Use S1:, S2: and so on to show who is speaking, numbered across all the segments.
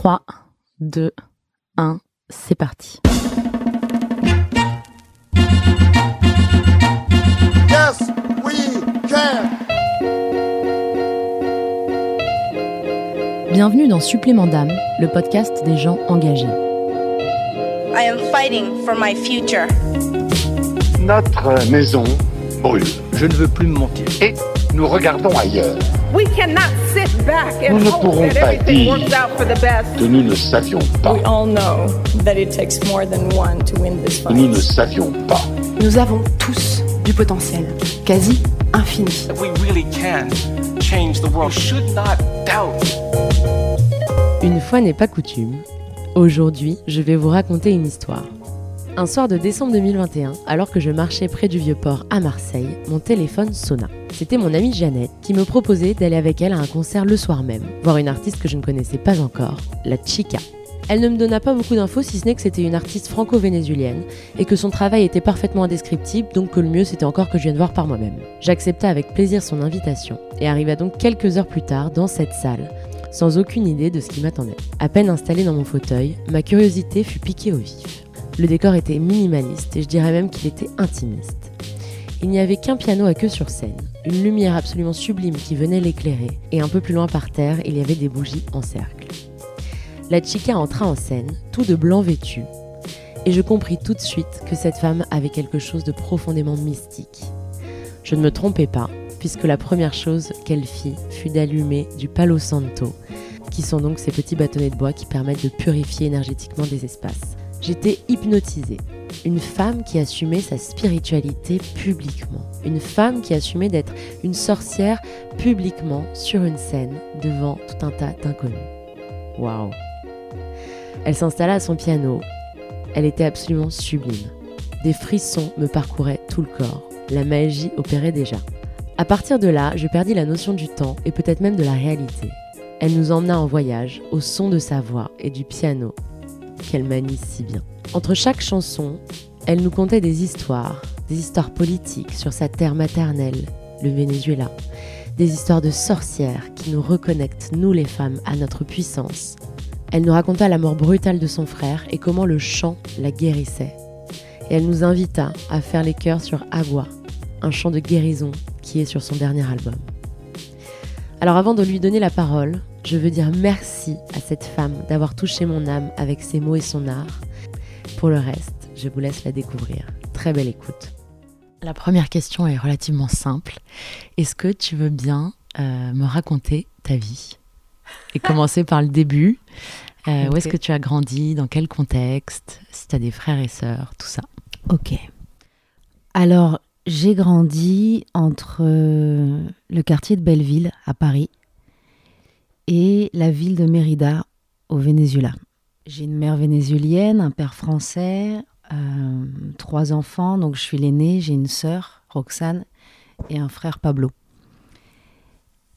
S1: 3, 2, 1, c'est parti.
S2: Yes, we can.
S1: Bienvenue dans Supplément d'âme, le podcast des gens engagés.
S3: I am fighting for my future.
S2: Notre maison brûle
S4: Je ne veux plus me mentir.
S2: et nous regardons ailleurs.
S5: We cannot sit back and
S2: Nous ne
S5: hope
S2: pourrons
S5: that
S2: pas
S5: everything
S2: dire
S5: works out for the best.
S2: que nous ne savions pas.
S6: We all know that it takes more than one to win this
S2: que Nous ne
S6: fight.
S2: savions pas.
S7: Nous avons tous du potentiel, quasi infini.
S8: we really can change the world. You should not doubt.
S1: Une fois n'est pas coutume, aujourd'hui je vais vous raconter une histoire. Un soir de décembre 2021, alors que je marchais près du vieux port à Marseille, mon téléphone sonna. C'était mon amie Jeannette qui me proposait d'aller avec elle à un concert le soir même, voir une artiste que je ne connaissais pas encore, la Chica. Elle ne me donna pas beaucoup d'infos si ce n'est que c'était une artiste franco-vénézuélienne et que son travail était parfaitement indescriptible, donc que le mieux c'était encore que je vienne voir par moi-même. J'accepta avec plaisir son invitation et arriva donc quelques heures plus tard dans cette salle, sans aucune idée de ce qui m'attendait. À peine installée dans mon fauteuil, ma curiosité fut piquée au vif. Le décor était minimaliste et je dirais même qu'il était intimiste. Il n'y avait qu'un piano à queue sur scène, une lumière absolument sublime qui venait l'éclairer, et un peu plus loin par terre, il y avait des bougies en cercle. La chica entra en scène, tout de blanc vêtu, et je compris tout de suite que cette femme avait quelque chose de profondément mystique. Je ne me trompais pas, puisque la première chose qu'elle fit fut d'allumer du palo santo, qui sont donc ces petits bâtonnets de bois qui permettent de purifier énergétiquement des espaces. J'étais hypnotisée. Une femme qui assumait sa spiritualité publiquement. Une femme qui assumait d'être une sorcière publiquement sur une scène devant tout un tas d'inconnus. Waouh Elle s'installa à son piano. Elle était absolument sublime. Des frissons me parcouraient tout le corps. La magie opérait déjà. À partir de là, je perdis la notion du temps et peut-être même de la réalité. Elle nous emmena en voyage au son de sa voix et du piano qu'elle manie si bien. Entre chaque chanson, elle nous contait des histoires, des histoires politiques sur sa terre maternelle, le Venezuela, des histoires de sorcières qui nous reconnectent, nous les femmes, à notre puissance. Elle nous raconta la mort brutale de son frère et comment le chant la guérissait. Et elle nous invita à faire les chœurs sur Agua, un chant de guérison qui est sur son dernier album. Alors avant de lui donner la parole, je veux dire merci à cette femme d'avoir touché mon âme avec ses mots et son art. Pour le reste, je vous laisse la découvrir. Très belle écoute. La première question est relativement simple. Est-ce que tu veux bien euh, me raconter ta vie Et commencer par le début? Euh, Où est-ce que tu as grandi? Dans quel contexte? Si tu as des frères et sœurs, tout ça.
S9: Ok. Alors, j'ai grandi entre euh, le quartier de Belleville à Paris et la ville de Mérida au Venezuela. J'ai une mère vénézuélienne, un père français, euh, trois enfants, donc je suis l'aînée, j'ai une sœur, Roxane, et un frère Pablo.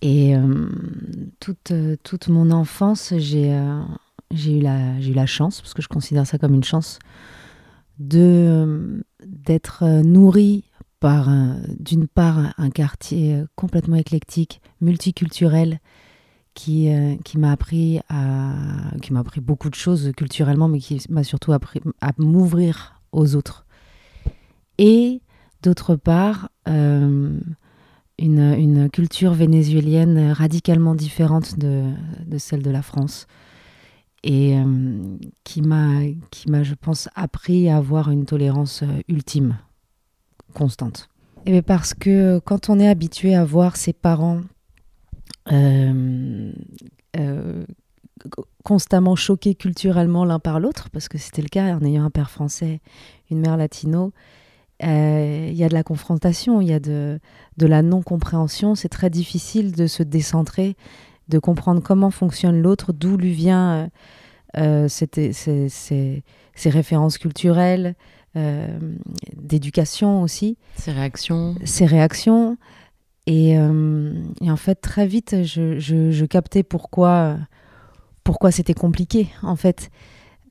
S9: Et euh, toute, euh, toute mon enfance, j'ai euh, eu, eu la chance, parce que je considère ça comme une chance, de d'être euh, nourrie par un- d'une part un quartier euh, complètement éclectique, multiculturel, qui, euh, qui m'a appris à qui m'a appris beaucoup de choses culturellement, mais qui m'a surtout appris à m'ouvrir aux autres. Et d'autre part, euh, une, une culture vénézuélienne radicalement différente de, de celle de la France et euh, qui m'a, qui m'a, je pense, appris à avoir une tolérance ultime, constante. Et bien parce que quand on est habitué à voir ses parents constamment choqués culturellement l'un par l'autre, parce que c'était le cas en ayant un père français, une mère latino, euh, il y a de la confrontation, il y a de, de la non-compréhension, c'est très difficile de se décentrer, de comprendre comment fonctionne l'autre, d'où lui vient euh, euh, ces références culturelles, euh, d'éducation aussi,
S1: Ces réactions.
S9: Ses réactions. Et, euh, et en fait, très vite, je captais pourquoi, pourquoi c'était compliqué, en fait,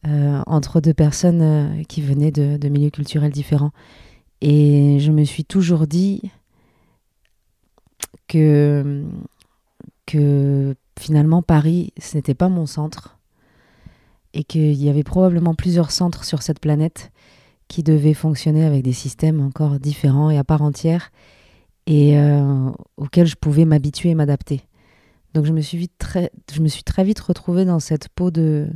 S9: euh, entre deux personnes euh, qui venaient de, de milieux culturels différents. Et je me suis toujours dit que, que finalement, Paris, ce n'était pas mon centre, et qu'il y avait probablement plusieurs centres sur cette planète qui devaient fonctionner avec des systèmes encore différents et à part entière et euh, auxquels je pouvais m'habituer et m'adapter. Donc je me suis vite très, je me suis très vite retrouvée dans cette peau de,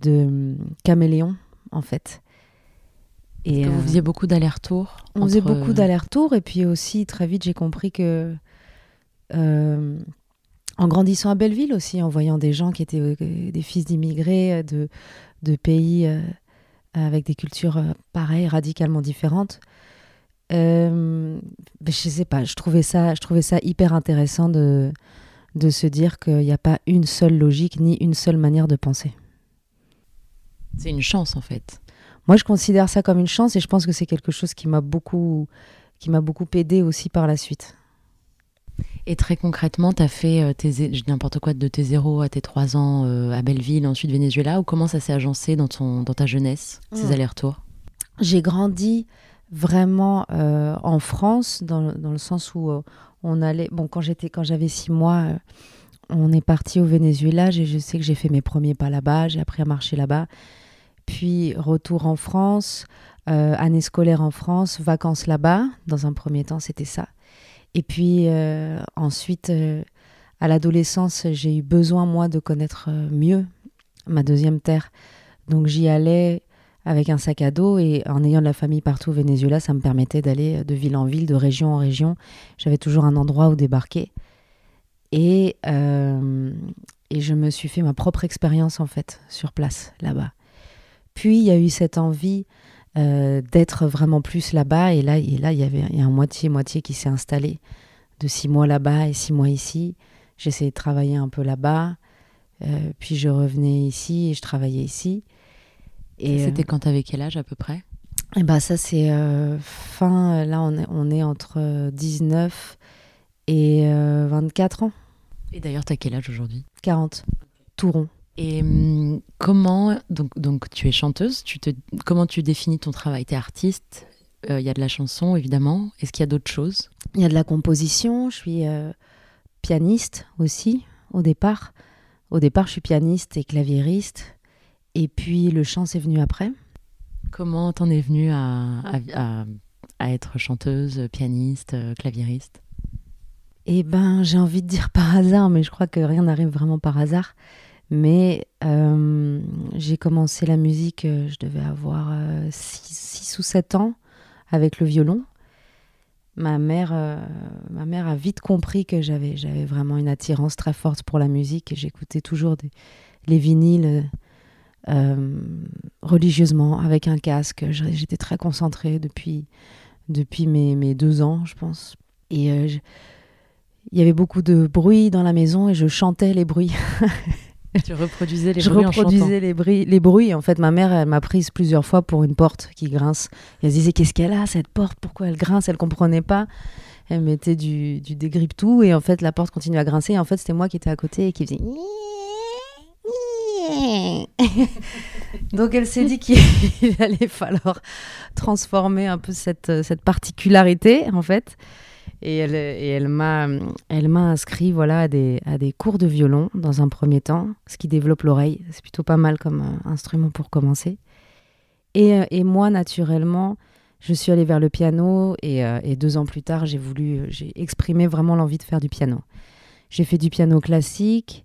S9: de caméléon en fait.
S10: Et vous
S9: euh,
S10: faisiez beaucoup d'allers-retours
S9: on faisait beaucoup d'allers-retours et puis aussi très vite j'ai compris que euh, en grandissant à Belleville aussi, en voyant des gens qui étaient euh, des fils d'immigrés euh, de, de pays euh, avec des cultures euh, pareilles, radicalement différentes, euh, je sais pas, je trouvais ça, je trouvais ça hyper intéressant de, de se dire qu'il n'y a pas une seule logique ni une seule manière de penser.
S10: C'est une chance en fait.
S9: Moi, je considère ça comme une chance et je pense que c'est quelque chose qui m'a beaucoup, qui m'a beaucoup aidé aussi par la suite.
S10: Et très concrètement, tu as fait euh, tes, je dis n'importe quoi de tes 0 à tes 3 ans euh, à Belleville, ensuite Venezuela, ou comment ça s'est agencé dans, ton, dans ta jeunesse, ces
S9: Mm.
S10: allers-retours?
S9: J'ai grandi vraiment euh, en France, dans, dans le sens où euh, on allait. Bon, quand j'étais, quand j'avais six mois, euh, on est parti au Venezuela. j'ai- Je sais que j'ai fait mes premiers pas là-bas. J'ai appris à marcher là-bas. Puis retour en France, année scolaire en France, vacances là-bas. Dans un premier temps, c'était ça. Et puis ensuite, à l'adolescence, j'ai eu besoin moi de connaître mieux ma deuxième terre. Donc j'y allais avec un sac à dos et en ayant de la famille partout au Venezuela, ça me permettait d'aller de ville en ville, de région en région. J'avais toujours un endroit où débarquer. Et, euh, et je me suis fait ma propre expérience en fait sur place là-bas. Puis il y a eu cette envie euh, d'être vraiment plus là-bas et là, et là il y avait y a un moitié-moitié qui s'est installé de six mois là-bas et six mois ici. J'essayais de travailler un peu là-bas, euh, puis je revenais ici et je travaillais ici. Et euh,
S10: C'était quand t'avais quel âge à peu près?
S9: Et bah ça c'est euh, fin, euh, là on est, on est entre euh, 19 et euh, 24 ans,
S10: Et d'ailleurs, t'as quel âge aujourd'hui?
S9: 40, tout rond.
S10: Et hum, comment, donc, donc tu es chanteuse, tu te, comment tu définis ton travail? T'es artiste, euh, il y a de la chanson évidemment, est-ce qu'il y a d'autres choses?
S9: Il y a de la composition, je suis euh, pianiste aussi au départ. Au départ je suis pianiste et claviériste et puis le chant c'est venu après?
S10: Comment t'en es venue à, à, à- à être chanteuse, pianiste, euh, claviériste?
S9: Eh ben, j'ai envie de dire par hasard, mais je crois que rien n'arrive vraiment par hasard. Mais euh, j'ai commencé la musique, euh, je devais avoir 6 ou 7 ans avec le violon. Ma mère, euh, ma mère a vite compris que j'avais, j'avais vraiment une attirance très forte pour la musique et j'écoutais toujours des- les vinyles euh, religieusement avec un casque. Je- J'étais très concentrée depuis, depuis mes, mes deux ans, je pense. Et euh, je- il y avait beaucoup de bruit dans la maison et je chantais les bruits.
S10: Tu reproduisais les
S9: je
S10: bruits chantant.
S9: reproduisais les bruits, les bruits. En fait, ma mère, elle m'a prise plusieurs fois pour une porte qui grince. Et elle se disait Qu'est-ce qu'elle a, cette porte? Pourquoi elle grince? Elle comprenait pas. Elle mettait du, du dégrippe-tout et en fait, la porte continuait à grincer. Et en fait, c'était moi qui étais à côté et qui faisait. Donc, elle s'est dit qu'il allait falloir transformer un peu cette, cette particularité, en fait. Et elle, m'a, inscrit voilà, à, des, cours de violon dans un premier temps, ce qui développe l'oreille. C'est plutôt pas mal comme euh, instrument pour commencer. Et, euh, et moi, naturellement, je suis allée vers le piano et, euh, et deux ans plus tard, j'ai voulu, j'ai exprimé vraiment l'envie de faire du piano. J'ai fait du piano classique,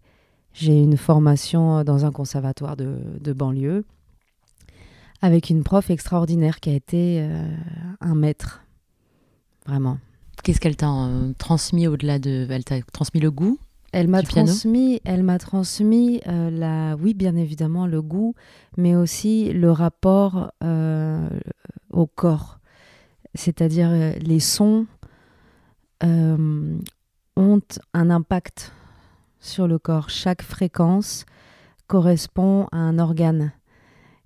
S9: j'ai une formation dans un conservatoire de, de banlieue avec une prof extraordinaire qui a été euh, un maître, vraiment.
S10: Qu'est-ce qu'elle t'a euh, transmis au-delà de... Elle t'a transmis le goût
S9: Elle m'a transmis, elle m'a transmis euh, la, oui bien évidemment le goût, mais aussi le rapport euh, au corps, c'est-à-dire euh, les sons euh, ont un impact sur le corps. Chaque fréquence correspond à un organe.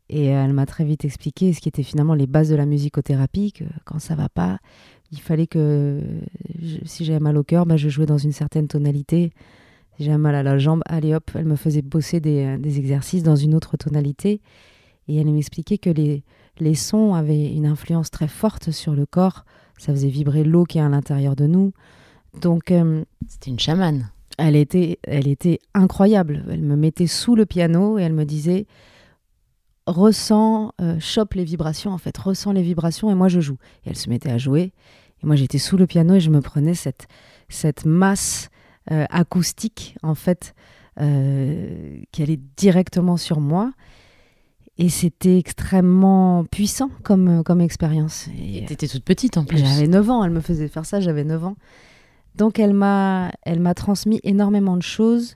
S9: Et elle m'a très vite expliqué ce qui était finalement les bases de la musicothérapie, que quand ça va pas, il fallait que si j'avais mal au cœur, bah, je jouais dans une certaine tonalité. Si j'avais mal à la jambe, allez hop, elle me faisait bosser des, euh, exercices dans une autre tonalité. Et elle m'expliquait que les, les sons avaient une influence très forte sur le corps. Ça faisait vibrer l'eau qui est à l'intérieur de nous. Donc, euh,
S10: C'était une chamane.
S9: Elle était, elle était incroyable. Elle me mettait sous le piano et elle me disait ressent, euh, chope les vibrations en fait, ressent les vibrations et moi je joue. Et elle se mettait à jouer et moi j'étais sous le piano et je me prenais cette, cette masse euh, acoustique en fait euh, qui allait directement sur moi. Et c'était extrêmement puissant comme, comme expérience.
S10: Et t'étais toute petite en plus.
S9: J'avais 9 ans, elle me faisait faire ça, j'avais 9 ans. Donc elle m'a, elle m'a transmis énormément de choses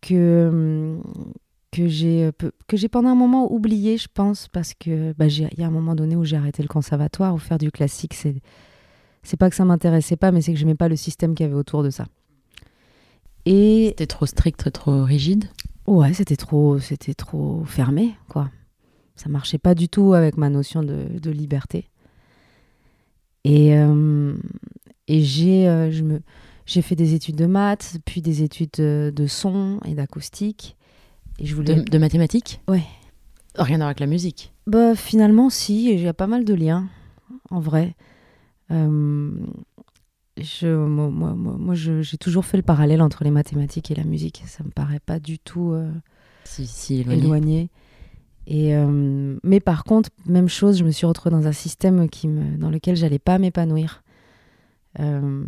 S9: que, que, j'ai, que j'ai pendant un moment oublié, je pense, parce que bah, il y a un moment donné où j'ai arrêté le conservatoire, ou faire du classique, c'est, c'est pas que ça m'intéressait pas, mais c'est que j'aimais pas le système qu'il y avait autour de ça.
S10: Et c'était trop strict, trop rigide?
S9: Ouais, c'était trop, c'était trop fermé, quoi. Ça marchait pas du tout avec ma notion de, de liberté. Et, euh, et j'ai, euh, je me, j'ai fait des études de maths, puis des études de, de son et d'acoustique.
S10: Et je voulais... de, de mathématiques?
S9: Ouais.
S10: Rien à voir avec la musique?
S9: Bah finalement si, il y a pas mal de liens, en vrai. Euh, je, moi, moi, moi j'ai toujours fait le parallèle entre les mathématiques et la musique. Ça me paraît pas du tout euh,
S10: si, si, éloigné.
S9: éloigné. Et, euh, mais par contre, même chose, je me suis retrouvée dans un système qui me, dans lequel j'allais pas m'épanouir. Euh,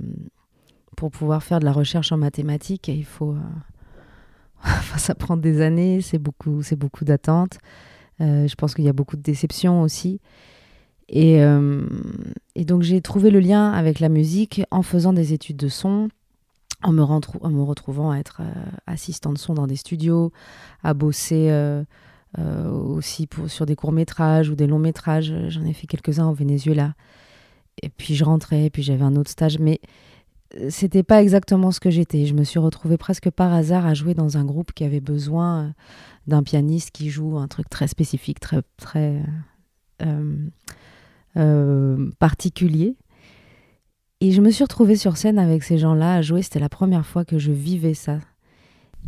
S9: pour pouvoir faire de la recherche en mathématiques, il faut. euh, ça prend des années, c'est beaucoup, beaucoup d'attentes. Euh, je pense qu'il y a beaucoup de déceptions aussi. Et, donc j'ai trouvé le lien avec la musique en faisant des études de son, en me, retrouvant à être euh, assistant de son dans des studios, à bosser aussi sur des courts-métrages ou des longs-métrages. J'en ai fait quelques-uns au Venezuela. Et puis je rentrais, puis j'avais un autre stage. Mais euh, c'était pas exactement ce que j'étais. Je me suis retrouvée presque par hasard à jouer dans un groupe qui avait besoin euh, d'un pianiste qui joue un truc très spécifique, très, très euh, euh, particulier. Et je me suis retrouvée sur scène avec ces gens-là à jouer. C'était la première fois que je vivais ça.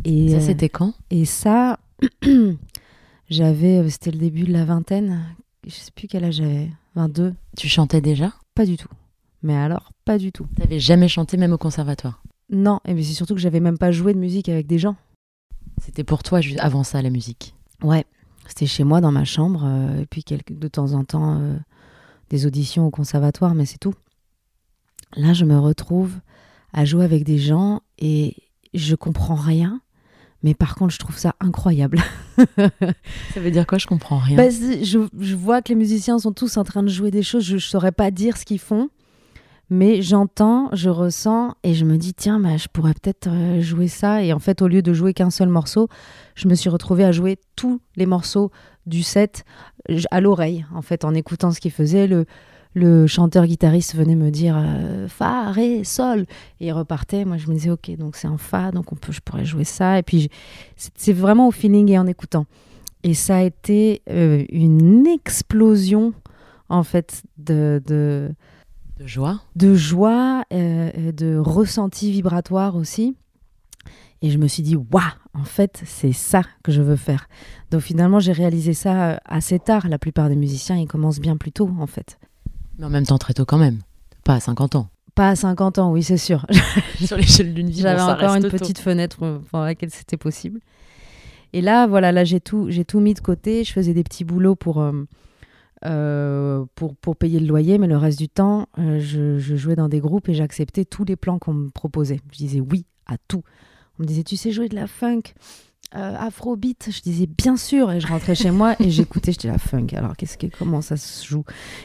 S9: Et
S10: Ça, c'était quand?
S9: et ça, j'avais, c'était le début de la vingtaine. Je sais plus quel âge j'avais. 22.
S10: Tu chantais déjà?
S9: Pas du tout. Mais alors, pas du tout.
S10: T'avais jamais chanté même au conservatoire?
S9: Non, et puis c'est surtout que j'avais même pas joué de musique avec des gens.
S10: C'était pour toi juste avant ça la musique?
S9: Ouais, c'était chez moi dans ma chambre, euh, et puis quelques, de temps en temps euh, des auditions au conservatoire, mais c'est tout. Là, je me retrouve à jouer avec des gens et je comprends rien, mais par contre, je trouve ça incroyable.
S10: Ça veut dire quoi? Je comprends rien.
S9: Bah, je, je vois que les musiciens sont tous en train de jouer des choses, je ne saurais pas dire ce qu'ils font, mais j'entends, je ressens et je me dis, tiens, bah, je pourrais peut-être euh, jouer ça. Et en fait, au lieu de jouer qu'un seul morceau, je me suis retrouvée à jouer tous les morceaux du set j- à l'oreille, en fait, en écoutant ce qu'ils faisaient. Le, le chanteur-guitariste venait me dire euh, Fa, Ré, Sol. Et il repartait. Moi, je me disais, OK, donc c'est en Fa, donc on peut, je pourrais jouer ça. Et puis, c'est vraiment au feeling et en écoutant. Et ça a été euh, une explosion, en fait, de, de,
S10: De joie
S9: de joie, euh, de ressenti vibratoire aussi. Et je me suis dit, waouh, en fait, c'est ça que je veux faire. Donc finalement, j'ai réalisé ça assez tard. La plupart des musiciens, ils commencent bien plus tôt, en fait.
S10: Mais en même temps très tôt quand même. Pas à 50 ans.
S9: Pas à 50 ans, oui, c'est sûr.
S10: Sur l'échelle d'une vie,
S9: J'avais encore une
S10: tôt.
S9: petite fenêtre pendant laquelle c'était possible. Et là, voilà, là j'ai tout, j'ai tout mis de côté. Je faisais des petits boulots pour, euh, euh, pour, pour payer le loyer, mais le reste du temps, euh, je, je jouais dans des groupes et j'acceptais tous les plans qu'on me proposait. Je disais oui à tout. On me disait, tu sais jouer de la funk? Euh, Afrobeat, je disais bien sûr, et je rentrais chez moi et j'écoutais, je disais la funk. Alors qu'est-ce que comment ça se joue?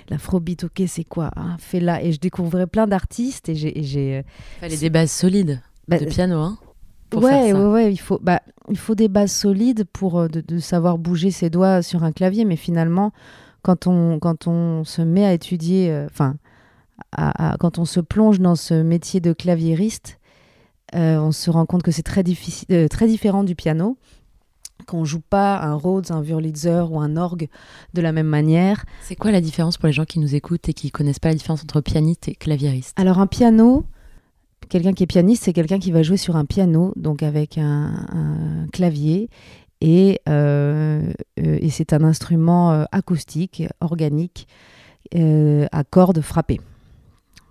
S9: L'afrobeat, ok, c'est quoi? Ah, Fais là, et je découvrais plein d'artistes et j'ai, euh,
S10: Fallait des bases solides
S9: bah,
S10: de piano, hein pour
S9: ouais,
S10: faire ça.
S9: ouais, ouais, il faut, bah, il faut des bases solides pour euh, de, de savoir bouger ses doigts sur un clavier, mais finalement, quand on, quand on se met à étudier, euh, enfin, quand on se plonge dans ce métier de claviériste, on se rend compte que c'est très, euh, très différent du piano, qu'on joue pas un Rhodes, un Wurlitzer ou un orgue de la même manière.
S10: C'est quoi la différence pour les gens qui nous écoutent et qui connaissent pas la différence entre pianiste et claviériste?
S9: Alors un piano, quelqu'un qui est pianiste, c'est quelqu'un qui va jouer sur un piano, donc avec un, un clavier, et, euh, euh, et c'est un instrument euh, acoustique, organique, euh, à cordes frappées.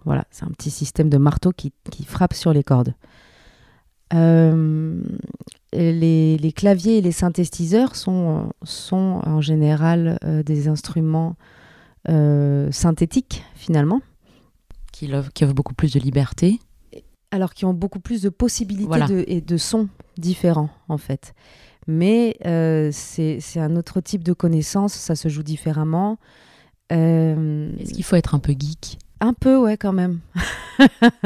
S9: Voilà, c'est un petit système de marteau qui, qui frappe sur les cordes. Euh, les, les claviers et les synthétiseurs sont, sont en général euh, des instruments euh, synthétiques, finalement.
S10: Qui qui offre beaucoup plus de liberté.
S9: Alors qui ont beaucoup plus de possibilités
S10: Voilà.
S9: de, et de sons différents, en fait. Mais c'est c'est un autre type de connaissance, ça se joue différemment.
S10: Est-ce qu'il faut être un peu geek?
S9: Un peu, ouais, quand même.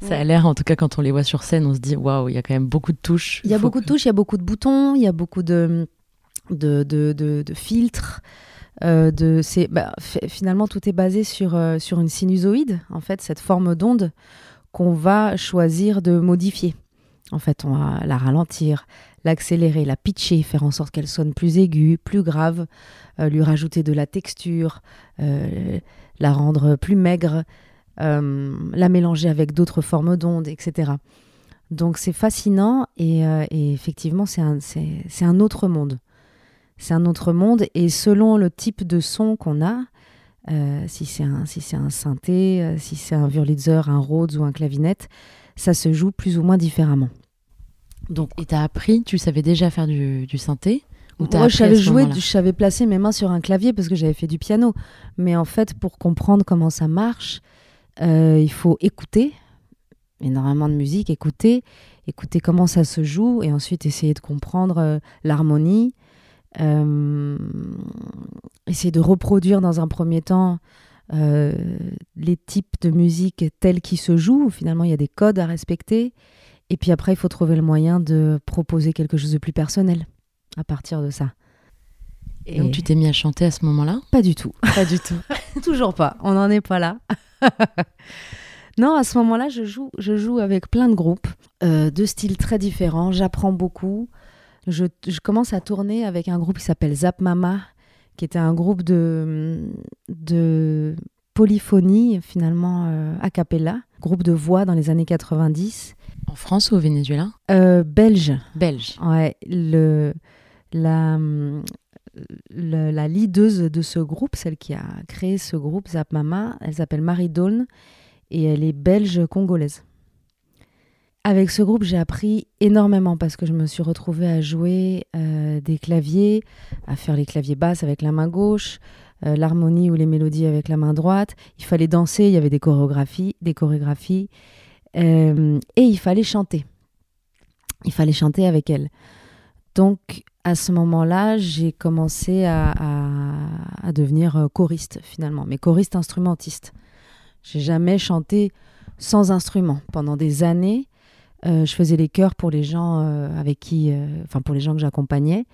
S10: Ça a l'air, en tout cas, quand on les voit sur scène, on se dit waouh, il y a quand même beaucoup de touches.
S9: Il y a
S10: Faut
S9: beaucoup
S10: que-
S9: de touches, il y a beaucoup de boutons, il y a beaucoup de, de, de, de- de filtres. euh, de, c'est, bah, fi- finalement, tout est basé sur, euh, sur une sinusoïde, en fait, cette forme d'onde qu'on va choisir de modifier. En fait, on va la ralentir, l'accélérer, la pitcher, faire en sorte qu'elle sonne plus aiguë, plus grave, euh, lui rajouter de la texture, la rendre plus maigre, la mélanger avec d'autres formes d'ondes, etc. Donc c'est fascinant et, euh, et effectivement c'est un, autre monde. C'est un autre monde et selon le type de son qu'on a, euh, si, c'est un, si un synthé, euh, si c'est un Wurlitzer, un Rhodes ou un clavinette, ça se joue plus ou moins différemment.
S10: Donc, et t'as appris, tu savais déjà faire du, du synthé ou t'as
S9: Moi, je savais jouer, je savais placer mes mains sur un clavier parce que j'avais fait du piano. Mais en fait, pour comprendre comment ça marche, euh, il faut écouter énormément de musique, écouter, écouter comment ça se joue et ensuite essayer de comprendre euh, l'harmonie. Euh, essayer de reproduire dans un premier temps les types de musique tels qu'ils se jouent. Finalement, il y a des codes à respecter. Et puis après, il faut trouver le moyen de proposer quelque chose de plus personnel à partir de ça.
S10: Et donc, tu t'es mis à chanter à ce moment-là
S9: Pas du tout.
S10: Pas du tout.
S9: Toujours pas. On n'en est pas là. non, à ce moment-là, je joue, je joue avec plein de groupes euh, de styles très différents. J'apprends beaucoup. Je, je commence à tourner avec un groupe qui s'appelle Zap Mama, qui était un groupe de, de polyphonie, finalement, euh, a cappella, groupe de voix dans les années 90.
S10: En France ou au Venezuela?
S9: Euh, belge.
S10: Belge.
S9: Ouais, le, la, la leaduse de ce groupe, celle qui a créé ce groupe, Zap Mama, elle s'appelle Marie Dawn et elle est belge-congolaise. Avec ce groupe, j'ai appris énormément parce que je me suis retrouvée à jouer euh, des claviers, à faire les claviers basses avec la main gauche, euh, l'harmonie ou les mélodies avec la main droite. Il fallait danser, il y avait des chorégraphies, des chorégraphies, euh, et il fallait chanter. Il fallait chanter avec elle. Donc, à ce moment-là, j'ai commencé à, devenir euh, choriste finalement, mais choriste instrumentiste. J'ai jamais chanté sans instrument. Pendant des années, euh, je faisais les chœurs pour les gens euh, avec qui, enfin pour les gens que j'accompagnais,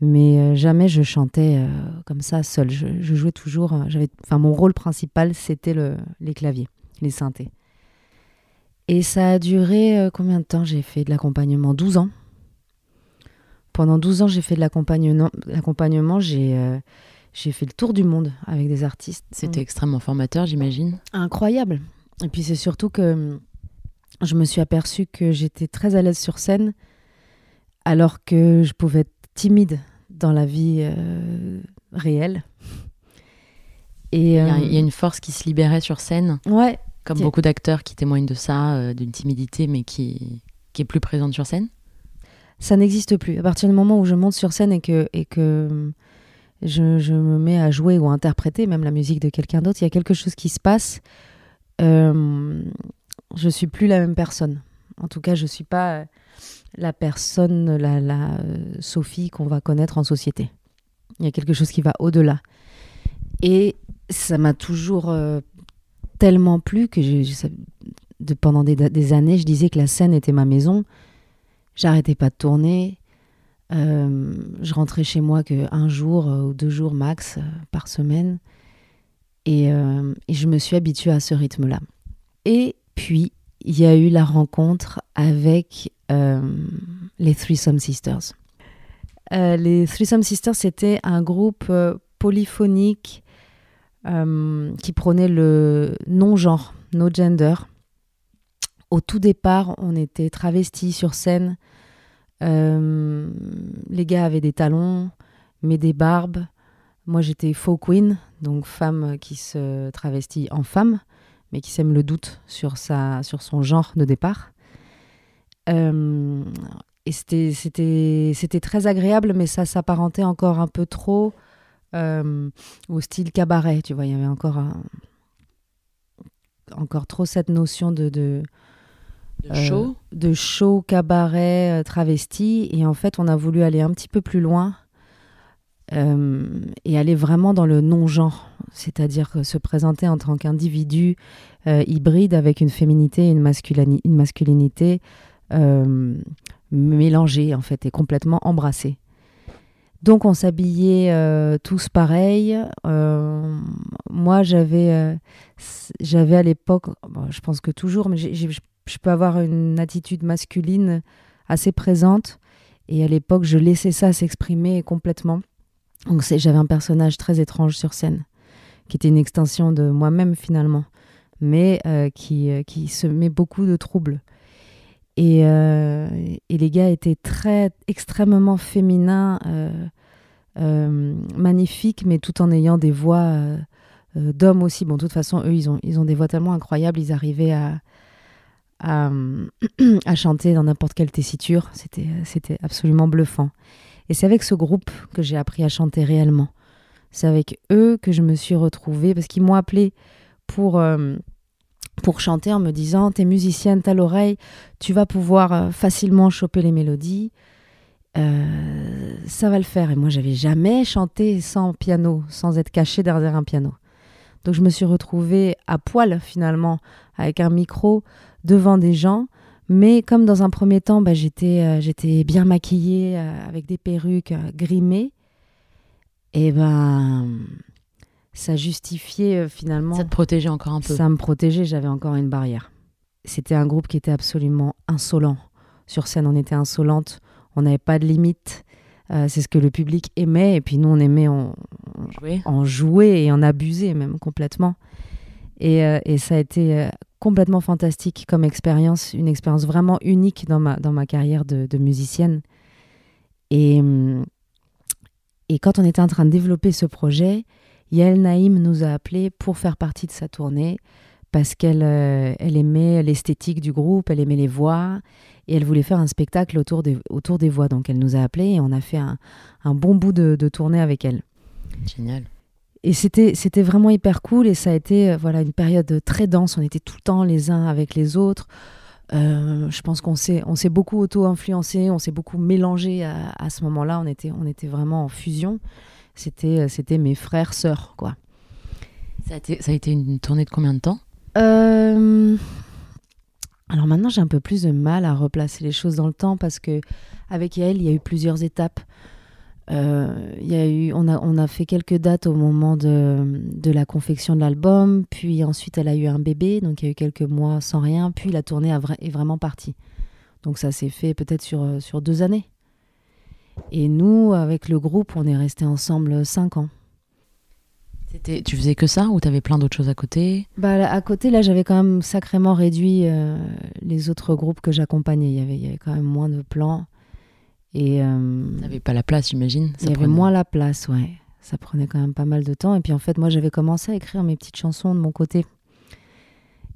S9: mais jamais je chantais comme ça seule. Je, jouais toujours. j'avais, enfin mon rôle principal, c'était le, les claviers, les synthés. Et ça a duré combien de temps? J'ai fait de l'accompagnement? 12 ans. Pendant 12 ans, j'ai fait de l'accompagnement. j'ai, euh, j'ai fait le tour du monde avec des artistes.
S10: C'était extrêmement formateur, j'imagine.
S9: incroyable. Et puis c'est surtout que je me suis aperçue que j'étais très à l'aise sur scène, alors que je pouvais être timide dans la vie euh, réelle. Et
S10: Il y, a,
S9: euh,
S10: il y a une force qui se libérait sur scène,
S9: ouais,
S10: comme beaucoup d'acteurs qui témoignent de ça, euh, d'une timidité, mais qui, qui est plus présente sur scène.
S9: Ça n'existe plus. À partir du moment où je monte sur scène et que, hum, je, me mets à jouer ou à interpréter même la musique de quelqu'un d'autre, il y a quelque chose qui se passe. Euh, je suis plus la même personne. En tout cas, je suis pas euh, la personne, la, euh, Sophie qu'on va connaître en société. Il y a quelque chose qui va au-delà. Et ça m'a toujours euh, tellement plu que pendant des années, je disais que la scène était ma maison. J'arrêtais pas de tourner. Euh, je rentrais chez moi que un jour euh, ou deux jours max euh, par semaine. Et, je me suis habituée à ce rythme-là. Et puis, il y a eu la rencontre avec euh, les Threesome Sisters. Les Threesome Sisters, c'était un groupe polyphonique qui prônait le non-genre, no gender. Au tout départ, on était travestis sur scène. Euh, les gars avaient des talons, mais des barbes. Moi, j'étais faux queen, donc femme qui se travestit en femme, mais qui sème le doute sur, sa, sur son genre de départ. Euh, et c'était, très agréable, mais ça s'apparentait encore un peu trop euh, au style cabaret. Tu vois, il y avait encore, un- encore trop cette notion de, De euh,
S10: show
S9: de show cabaret euh, travesti. Et en fait, on a voulu aller un petit peu plus loin euh, et aller vraiment dans le non-genre, c'est-à-dire se présenter en tant qu'individu euh, hybride avec une féminité et une, masculini- une masculinité euh, mélangée en fait et complètement embrassée. Donc on s'habillait euh, tous pareil. Euh, moi j'avais euh, j'avais à l'époque, je pense que toujours, mais j'ai- je peux avoir une attitude masculine assez présente. Et à l'époque, je laissais ça s'exprimer complètement. Donc j'avais un personnage très étrange sur scène, qui était une extension de moi-même finalement, mais euh, qui, euh, qui semait beaucoup de troubles. Et, euh, et les gars étaient très extrêmement féminins, euh, euh, magnifiques, mais tout en ayant des voix d'hommes aussi. Bon, de toute façon, eux, ils ont, ils ont des voix tellement incroyables, ils arrivaient à, à, chanter dans n'importe quelle tessiture. C'était, absolument bluffant. Et c'est avec ce groupe que j'ai appris à chanter réellement. C'est avec eux que je me suis retrouvée, parce qu'ils m'ont appelé pour, euh, pour chanter en me disant T'es musicienne, t'as l'oreille, tu vas pouvoir euh, facilement choper les mélodies. Euh, ça va le faire. Et moi, j'avais jamais chanté sans piano, sans être cachée derrière un piano. Donc, je me suis retrouvée à poil, finalement, avec un micro devant des gens. Mais comme dans un premier temps, bah, j'étais, euh, j'étais bien maquillée, euh, avec des perruques euh, grimées, et ben ça justifiait euh, finalement.
S10: Ça te protégeait encore un peu.
S9: Ça me protégeait, j'avais encore une barrière. C'était un groupe qui était absolument insolent. Sur scène, on était insolente, on n'avait pas de limite. C'est ce que le public aimait, et puis nous, on aimait en,
S10: Jouer.
S9: en jouer et en abuser même complètement. Et, et ça a été complètement fantastique comme expérience, une expérience vraiment unique dans ma, dans ma carrière de, musicienne. Et, hum, et quand on était en train de développer ce projet, Yael Naïm nous a appelés pour faire partie de sa tournée parce qu'elle euh, elle aimait l'esthétique du groupe, elle aimait les voix et elle voulait faire un spectacle autour des, autour des voix. Donc elle nous a appelés et on a fait un, un bon bout de, de tournée avec elle.
S10: Génial.
S9: Et c'était c'était vraiment hyper cool et ça a été euh, voilà une période très dense. On était tout le temps les uns avec les autres. Euh, je pense qu'on s'est on s'est beaucoup auto-influencé, on s'est beaucoup mélangé à, à ce moment-là. On était on était vraiment en fusion. C'était euh, c'était mes frères sœurs quoi.
S10: Ça a, été, ça a été une tournée de combien de temps?
S9: Euh, Alors maintenant, j'ai un peu plus de mal à replacer les choses dans le temps parce que avec Yael, il y a eu plusieurs étapes. Euh, y a eu, on, a, on a fait quelques dates au moment de, de la confection de l'album, puis ensuite elle a eu un bébé, donc il y a eu quelques mois sans rien, puis la tournée a vra- est vraiment partie. Donc ça s'est fait peut-être sur, euh, sur deux années. Et nous, avec le groupe, on est restés ensemble cinq ans.
S10: C'était, Tu faisais que ça ou t'avais plein d'autres choses à côté?
S9: Bah, à côté, là, j'avais quand même sacrément réduit euh, les autres groupes que j'accompagnais. Il y, avait, il y avait quand même moins de plans. Et euh,
S10: T'avais pas la place, j'imagine.
S9: il y avait moins la place, ouais. Ça prenait quand même pas mal de temps. Et puis, en fait, moi, j'avais commencé à écrire mes petites chansons de mon côté.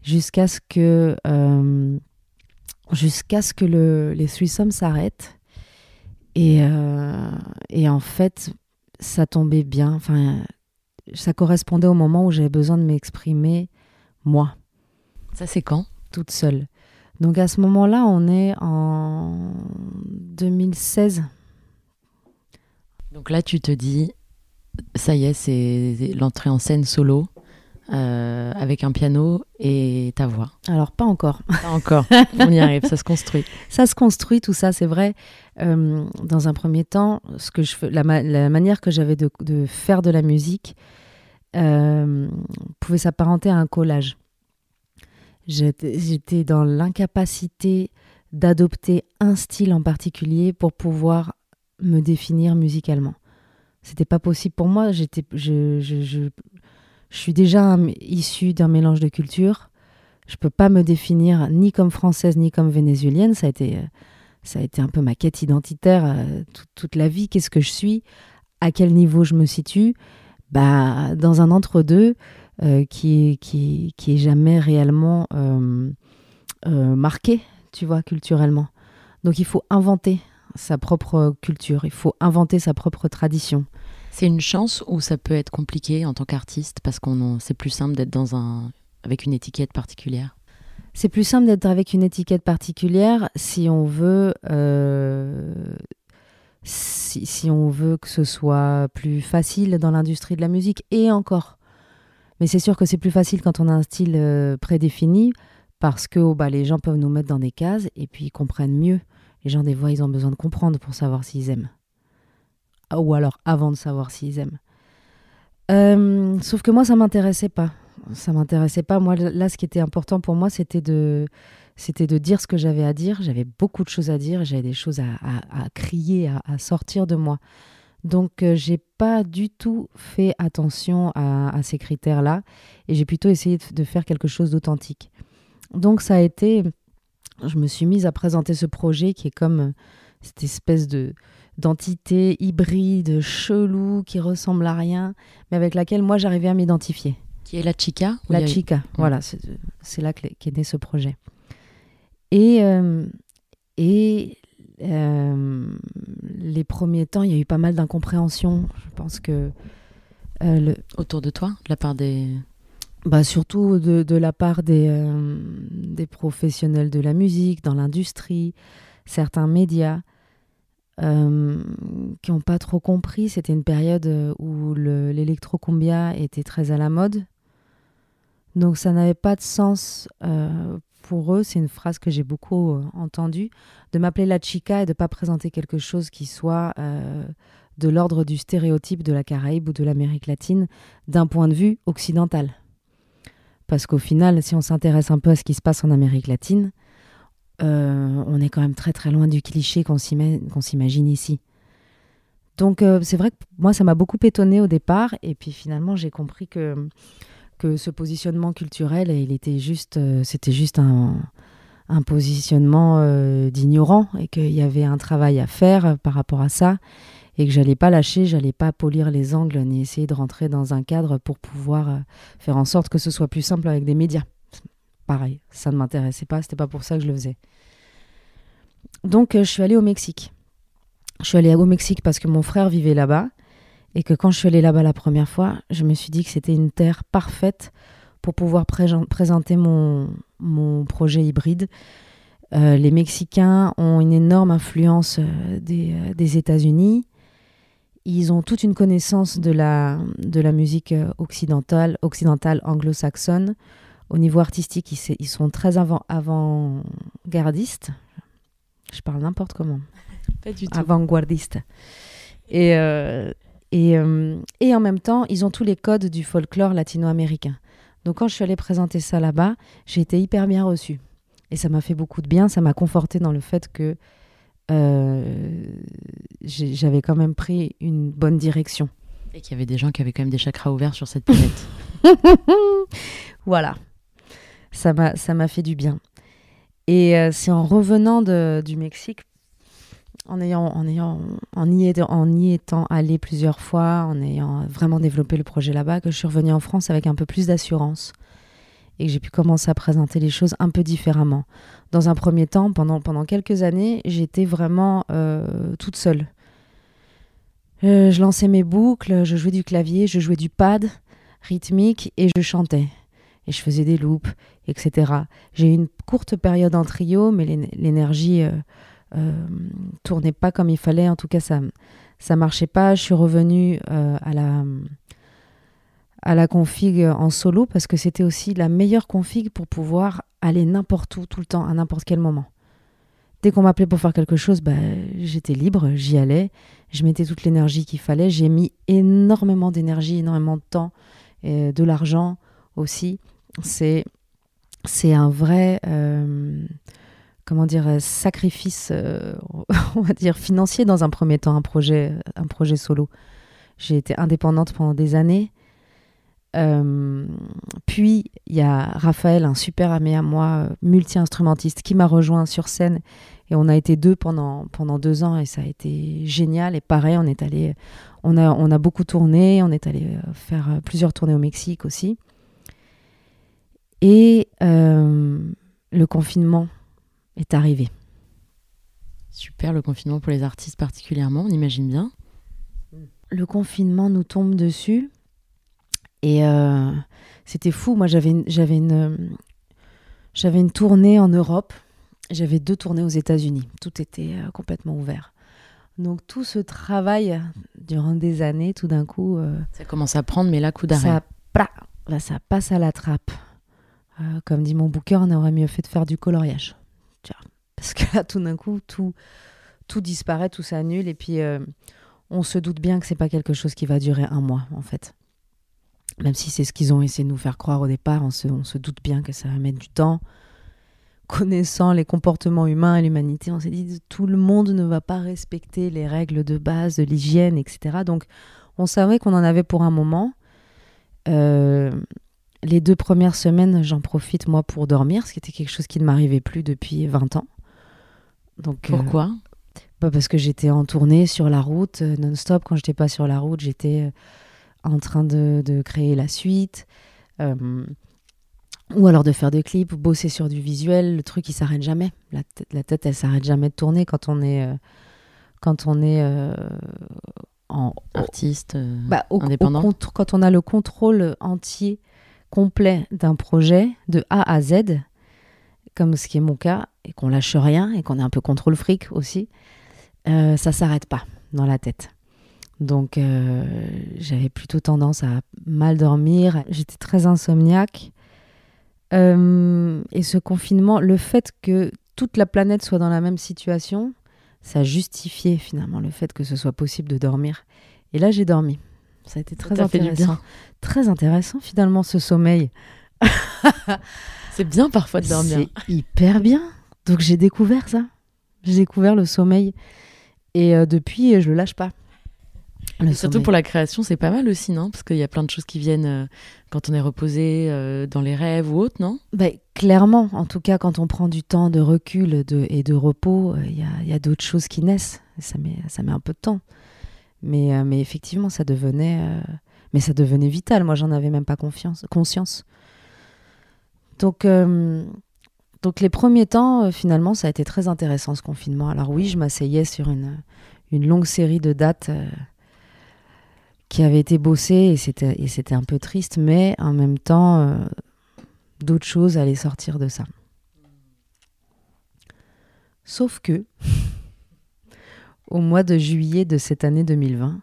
S9: Jusqu'à ce que, euh, jusqu'à ce que le, les threesomes s'arrêtent. Et, euh, et en fait, ça tombait bien. Enfin, ça correspondait au moment où j'avais besoin de m'exprimer, moi
S10: Ça, c'est quand?
S9: Toute seule. Donc à ce moment-là, on est en 2016.
S10: Donc là, tu te dis, ça y est, c'est l'entrée en scène solo euh, avec un piano et ta voix.
S9: Alors pas encore.
S10: Pas encore. On y arrive, ça se construit.
S9: Ça se construit, tout ça, c'est vrai. Euh, dans un premier temps, ce que je fais, la, ma- la manière que j'avais de, de faire de la musique euh, pouvait s'apparenter à un collage. J'étais dans l'incapacité d'adopter un style en particulier pour pouvoir me définir musicalement. C'était pas possible pour moi. J'étais, je, je, je, je suis déjà issue d'un mélange de cultures. Je peux pas me définir ni comme française ni comme vénézuélienne. Ça a été, ça a été un peu ma quête identitaire euh, toute, toute la vie. Qu'est-ce que je suis? À quel niveau je me situe? Bah, dans un entre-deux euh, qui, est- qui, qui est jamais réellement euh, euh, marqué, tu vois, culturellement. Donc il faut inventer sa propre culture, il faut inventer sa propre tradition.
S10: C'est une chance ou ça peut être compliqué en tant qu'artiste parce qu'on c'est plus simple d'être dans un avec une étiquette particulière?
S9: C'est plus simple d'être avec une étiquette particulière si on veut euh, si, si on veut que ce soit plus facile dans l'industrie de la musique et encore. Mais c'est sûr que c'est plus facile quand on a un style euh, prédéfini parce que oh, bah, les gens peuvent nous mettre dans des cases et puis ils comprennent mieux. Les gens, des fois, ils ont besoin de comprendre pour savoir s'ils aiment. Ou alors avant de savoir s'ils aiment. Sauf que moi, ça m'intéressait pas. Ça m'intéressait pas. Moi, là, ce qui était important pour moi, c'était de, c'était de dire ce que j'avais à dire. J'avais beaucoup de choses à dire. J'avais des choses à, à, à crier, à, à, sortir de moi. Donc, euh, j'ai pas du tout fait attention à, à ces critères-là. Et j'ai plutôt essayé de, de faire quelque chose d'authentique. Donc, ça a été je me suis mise à présenter ce projet qui est comme euh, cette espèce de d'entité hybride, chelou, qui ressemble à rien, mais avec laquelle moi j'arrivais à m'identifier.
S10: Qui est la Chica
S9: La Chica, voilà, c'est là qu'est né ce projet. Et, euh, et euh, les premiers temps, il y a eu pas mal d'incompréhension. Je pense que.
S10: Euh, le... Autour de toi, de la part des,
S9: bah, surtout de, de, la part des, euh, des, professionnels de la musique, dans l'industrie, certains médias qui n'ont pas trop compris. C'était une période où l'électrocumbia était très à la mode. Donc ça n'avait pas de sens pour eux, c'est une phrase que j'ai beaucoup euh, entendue, de m'appeler la chica et de ne pas présenter quelque chose qui soit de l'ordre du stéréotype de la Caraïbe ou de l'Amérique latine d'un point de vue occidental. Parce qu'au final, si on s'intéresse un peu à ce qui se passe en Amérique latine, euh, on est quand même très très loin du cliché qu'on s'imagine ici. Donc euh, c'est vrai que moi, ça m'a beaucoup étonné au départ, et puis finalement, j'ai compris que, que ce positionnement culturel, il était juste, euh, c'était juste un, un positionnement euh, d'ignorant, et qu'il y avait un travail à faire par rapport à ça et que j'allais pas lâcher, j'allais pas polir les angles ni essayer de rentrer dans un cadre pour pouvoir euh, faire en sorte que ce soit plus simple avec des médias. Pareil, ça ne m'intéressait pas, c'était pas pour ça que je le faisais. Donc euh, je suis allée au Mexique. Je suis allée au Mexique parce que mon frère vivait là-bas et que quand je suis allée là-bas la première fois, je me suis dit que c'était une terre parfaite pour pouvoir pré présenter mon, mon projet hybride. Euh, les Mexicains ont une énorme influence euh, des, euh, des États-Unis ils ont toute une connaissance de la, de la musique occidentale, occidentale anglo-saxonne. Au niveau artistique, ils, ils sont très avant, avant-gardistes. Je parle n'importe comment.
S10: Pas du tout.
S9: Avant-gardistes. Et, euh, et, euh, et en même temps, ils ont tous les codes du folklore latino-américain. Donc quand je suis allée présenter ça là-bas, j'ai été hyper bien reçue. Et ça m'a fait beaucoup de bien, ça m'a conforté dans le fait que euh, j'avais quand même pris une bonne direction.
S10: Et qu'il y avait des gens qui avaient quand même des chakras ouverts sur cette planète.
S9: voilà. Ça m'a fait du bien. Et euh, c'est en revenant de, du Mexique, en, ayant, en, ayant, en, y étant, en y étant allé plusieurs fois, en ayant vraiment développé le projet là-bas, que je suis revenue en France avec un peu plus d'assurance et que j'ai pu commencer à présenter les choses un peu différemment. Dans un premier temps, pendant, pendant quelques années, j'étais vraiment euh, toute seule. Euh, je lançais mes boucles, je jouais du clavier, je jouais du pad rythmique et je chantais. Et je faisais des loops, etc. J'ai eu une courte période en trio, mais l'énergie euh, tournait pas comme il fallait. En tout cas, ça ça marchait pas. Je suis revenue euh, à la à la config en solo parce que c'était aussi la meilleure config pour pouvoir aller n'importe où, tout le temps, à n'importe quel moment. Dès qu'on m'appelait pour faire quelque chose, bah, j'étais libre, j'y allais, je mettais toute l'énergie qu'il fallait, j'ai mis énormément d'énergie, énormément de temps, et de l'argent aussi. C'est, c'est un vrai, euh, comment dire, sacrifice, euh, on va dire, financier dans un premier temps, un projet, solo. J'ai été indépendante pendant des années. Euh, puis il y a Raphaël, un super ami à moi, multi-instrumentiste, qui m'a rejoint sur scène et on a été deux pendant, deux ans et ça a été génial. Et pareil, on est allé, on a, beaucoup tourné, on est allé faire plusieurs tournées au Mexique aussi. Et euh, le confinement est arrivé.
S10: Super, le confinement pour les artistes particulièrement, on imagine bien.
S9: Le confinement nous tombe dessus. Et euh, c'était fou. Moi, j'avais une, j'avais une, j'avais une tournée en Europe. J'avais deux tournées aux États-Unis. Tout était euh, complètement ouvert. Donc tout ce travail durant des années, tout d'un coup, euh,
S10: Ça commence à prendre, mais là, coup d'arrêt.
S9: ça, là, ça passe à la trappe. Euh, comme dit mon booker, on aurait mieux fait de faire du coloriage. Parce que là, tout d'un coup, tout, disparaît, tout s'annule. Et puis, euh, on se doute bien que c'est pas quelque chose qui va durer un mois, en fait. Même si c'est ce qu'ils ont essayé de nous faire croire au départ, on se, doute bien que ça va mettre du temps. Connaissant les comportements humains et l'humanité, on s'est dit tout le monde ne va pas respecter les règles de base de l'hygiène, etc. Donc, on savait qu'on en avait pour un moment. Euh, les deux premières semaines, j'en profite moi pour dormir, ce qui était quelque chose qui ne m'arrivait plus depuis 20 ans. Donc, euh,
S10: Pourquoi?
S9: bah, parce que j'étais en tournée sur la route euh, non-stop. Quand j'étais pas sur la route, j'étais euh, en train de, de créer la suite. euh, ou alors de faire des clips, bosser sur du visuel. Le truc, il s'arrête jamais. La, tête- la tête, elle s'arrête jamais de tourner quand on est, euh, quand on est euh, en,
S10: Artiste, euh,
S9: bah, au-
S10: indépendant
S9: quand on a le contrôle entier, complet d'un projet, de A à Z, comme ce qui est mon cas, et qu'on lâche rien, et qu'on est un peu contrôle fric aussi, euh, ça s'arrête pas dans la tête. Donc euh, j'avais plutôt tendance à mal dormir, j'étais très insomniaque. Euh, et ce confinement, le fait que toute la planète soit dans la même situation, ça justifiait finalement le fait que ce soit possible de dormir. Et là, j'ai dormi. Ça a été très intéressant. Très intéressant finalement ce sommeil.
S10: C'est bien parfois de dormir.
S9: C'est hyper bien. Donc j'ai découvert ça. J'ai découvert le sommeil. Et euh, depuis, je le lâche pas. Le
S10: surtout pour la création, c'est pas mal aussi, non? Parce qu'il y a plein de choses qui viennent euh, quand on est reposé, euh, dans les rêves ou autre, non?
S9: Bah, clairement, en tout cas, quand on prend du temps de recul de, et de repos, euh, il y a, a d'autres choses qui naissent. Et Ça met, ça met un peu de temps. Mais, euh, mais effectivement, ça devenait, euh, mais ça devenait vital. Moi, j'en avais même pas confiance, conscience. Donc, euh, donc, les premiers temps, euh, finalement, ça a été très intéressant ce confinement. Alors, oui, je m'asseyais sur une, longue série de dates euh, qui avaient été bossées et c'était un peu triste, mais en même temps. d'autres choses allaient sortir de ça. Sauf que, au mois de juillet de cette année 2020,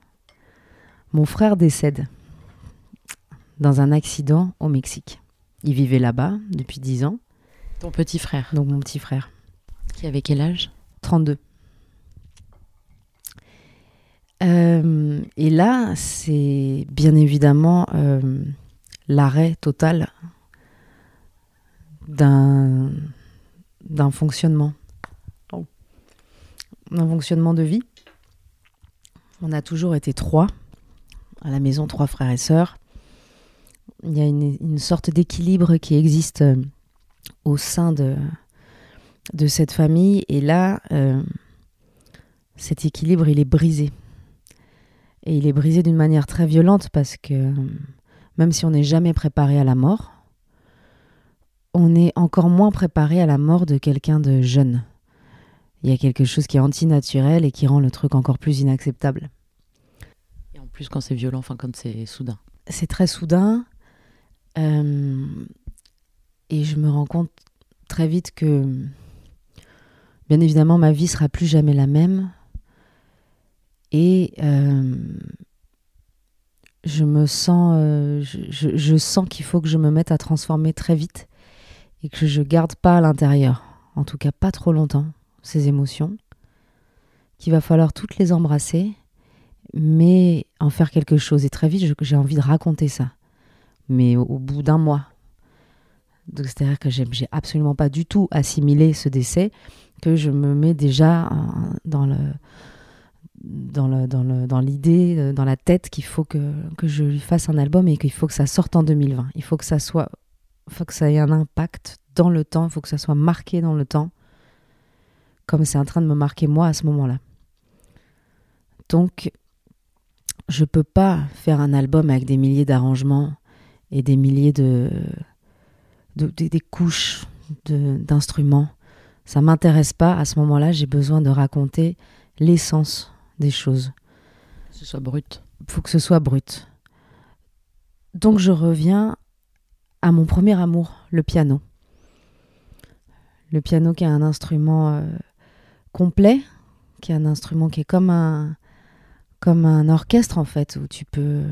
S9: mon frère décède dans un accident au Mexique. Il vivait là-bas depuis 10 ans,
S10: Ton petit frère,
S9: donc mon petit frère,
S10: qui avait quel âge?
S9: 32. Euh, et là, c'est bien évidemment euh, l'arrêt total d'un d'un fonctionnement, d'un fonctionnement de vie. On a toujours été trois à la maison, trois frères et sœurs. Il y a une, une sorte d'équilibre qui existe euh, au sein de, de cette famille. Et là, euh, cet équilibre, il est brisé. Et il est brisé d'une manière très violente parce que euh, même si on n'est jamais préparé à la mort, on est encore moins préparé à la mort de quelqu'un de jeune. Il y a quelque chose qui est antinaturel et qui rend le truc encore plus inacceptable.
S10: Et en plus, quand c'est violent, enfin, quand c'est soudain.
S9: C'est très soudain. Euh, et je me rends compte très vite que, bien évidemment, ma vie sera plus jamais la même. Et euh, je me sens, euh, je, je- sens qu'il faut que je me mette à transformer très vite et que je garde pas à l'intérieur, en tout cas pas trop longtemps, ces émotions. Qu'il va falloir toutes les embrasser, mais en faire quelque chose. Et très vite, j'ai envie de raconter ça, mais au, bout d'un mois. Donc c'est-à-dire que j'ai absolument pas du tout assimilé ce décès, que je me mets déjà euh, dans le dans le dans le dans l'idée dans la tête qu'il faut que, que je lui fasse un album et qu'il faut que ça sorte en 2020 il faut que ça soit faut que ça ait un impact dans le temps il faut que ça soit marqué dans le temps comme c'est en train de me marquer moi à ce moment-là donc je peux pas faire un album avec des milliers d'arrangements et des milliers de, de- des- des couches de- d'instruments ça m'intéresse pas. À ce moment-là, j'ai besoin de raconter l'essence des choses.
S10: Que ce soit brut.
S9: faut que ce soit brut. Donc je reviens à mon premier amour, le piano. Le piano qui est un instrument euh, complet, qui est un instrument qui est comme un, comme un orchestre en fait, où tu peux,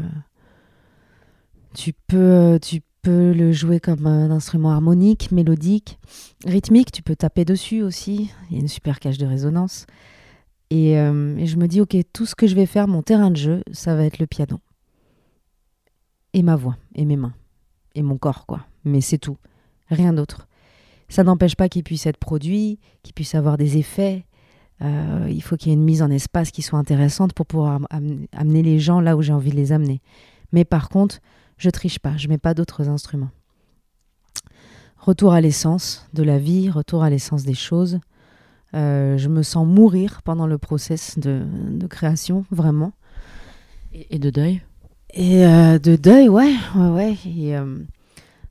S9: tu peux, tu peux le jouer comme un instrument harmonique, mélodique, rythmique. Tu peux taper dessus aussi. Il y a une super cage de résonance. Et, euh, et je me dis, ok, tout ce que je vais faire, mon terrain de jeu, ça va être le piano. Et ma voix, et mes mains, et mon corps, quoi. Mais c'est tout. Rien d'autre. Ça n'empêche pas qu'il puisse être produit, qu'il puisse avoir des effets. Euh, il faut qu'il y ait une mise en espace qui soit intéressante pour pouvoir am- amener les gens là où j'ai envie de les amener. Mais par contre, je triche pas, je mets pas d'autres instruments. Retour à l'essence de la vie, retour à l'essence des choses. Euh, je me sens mourir pendant le process de, de création, vraiment.
S10: Et, et de deuil?
S9: Et euh, de deuil, ouais, ouais, ouais. Et, euh,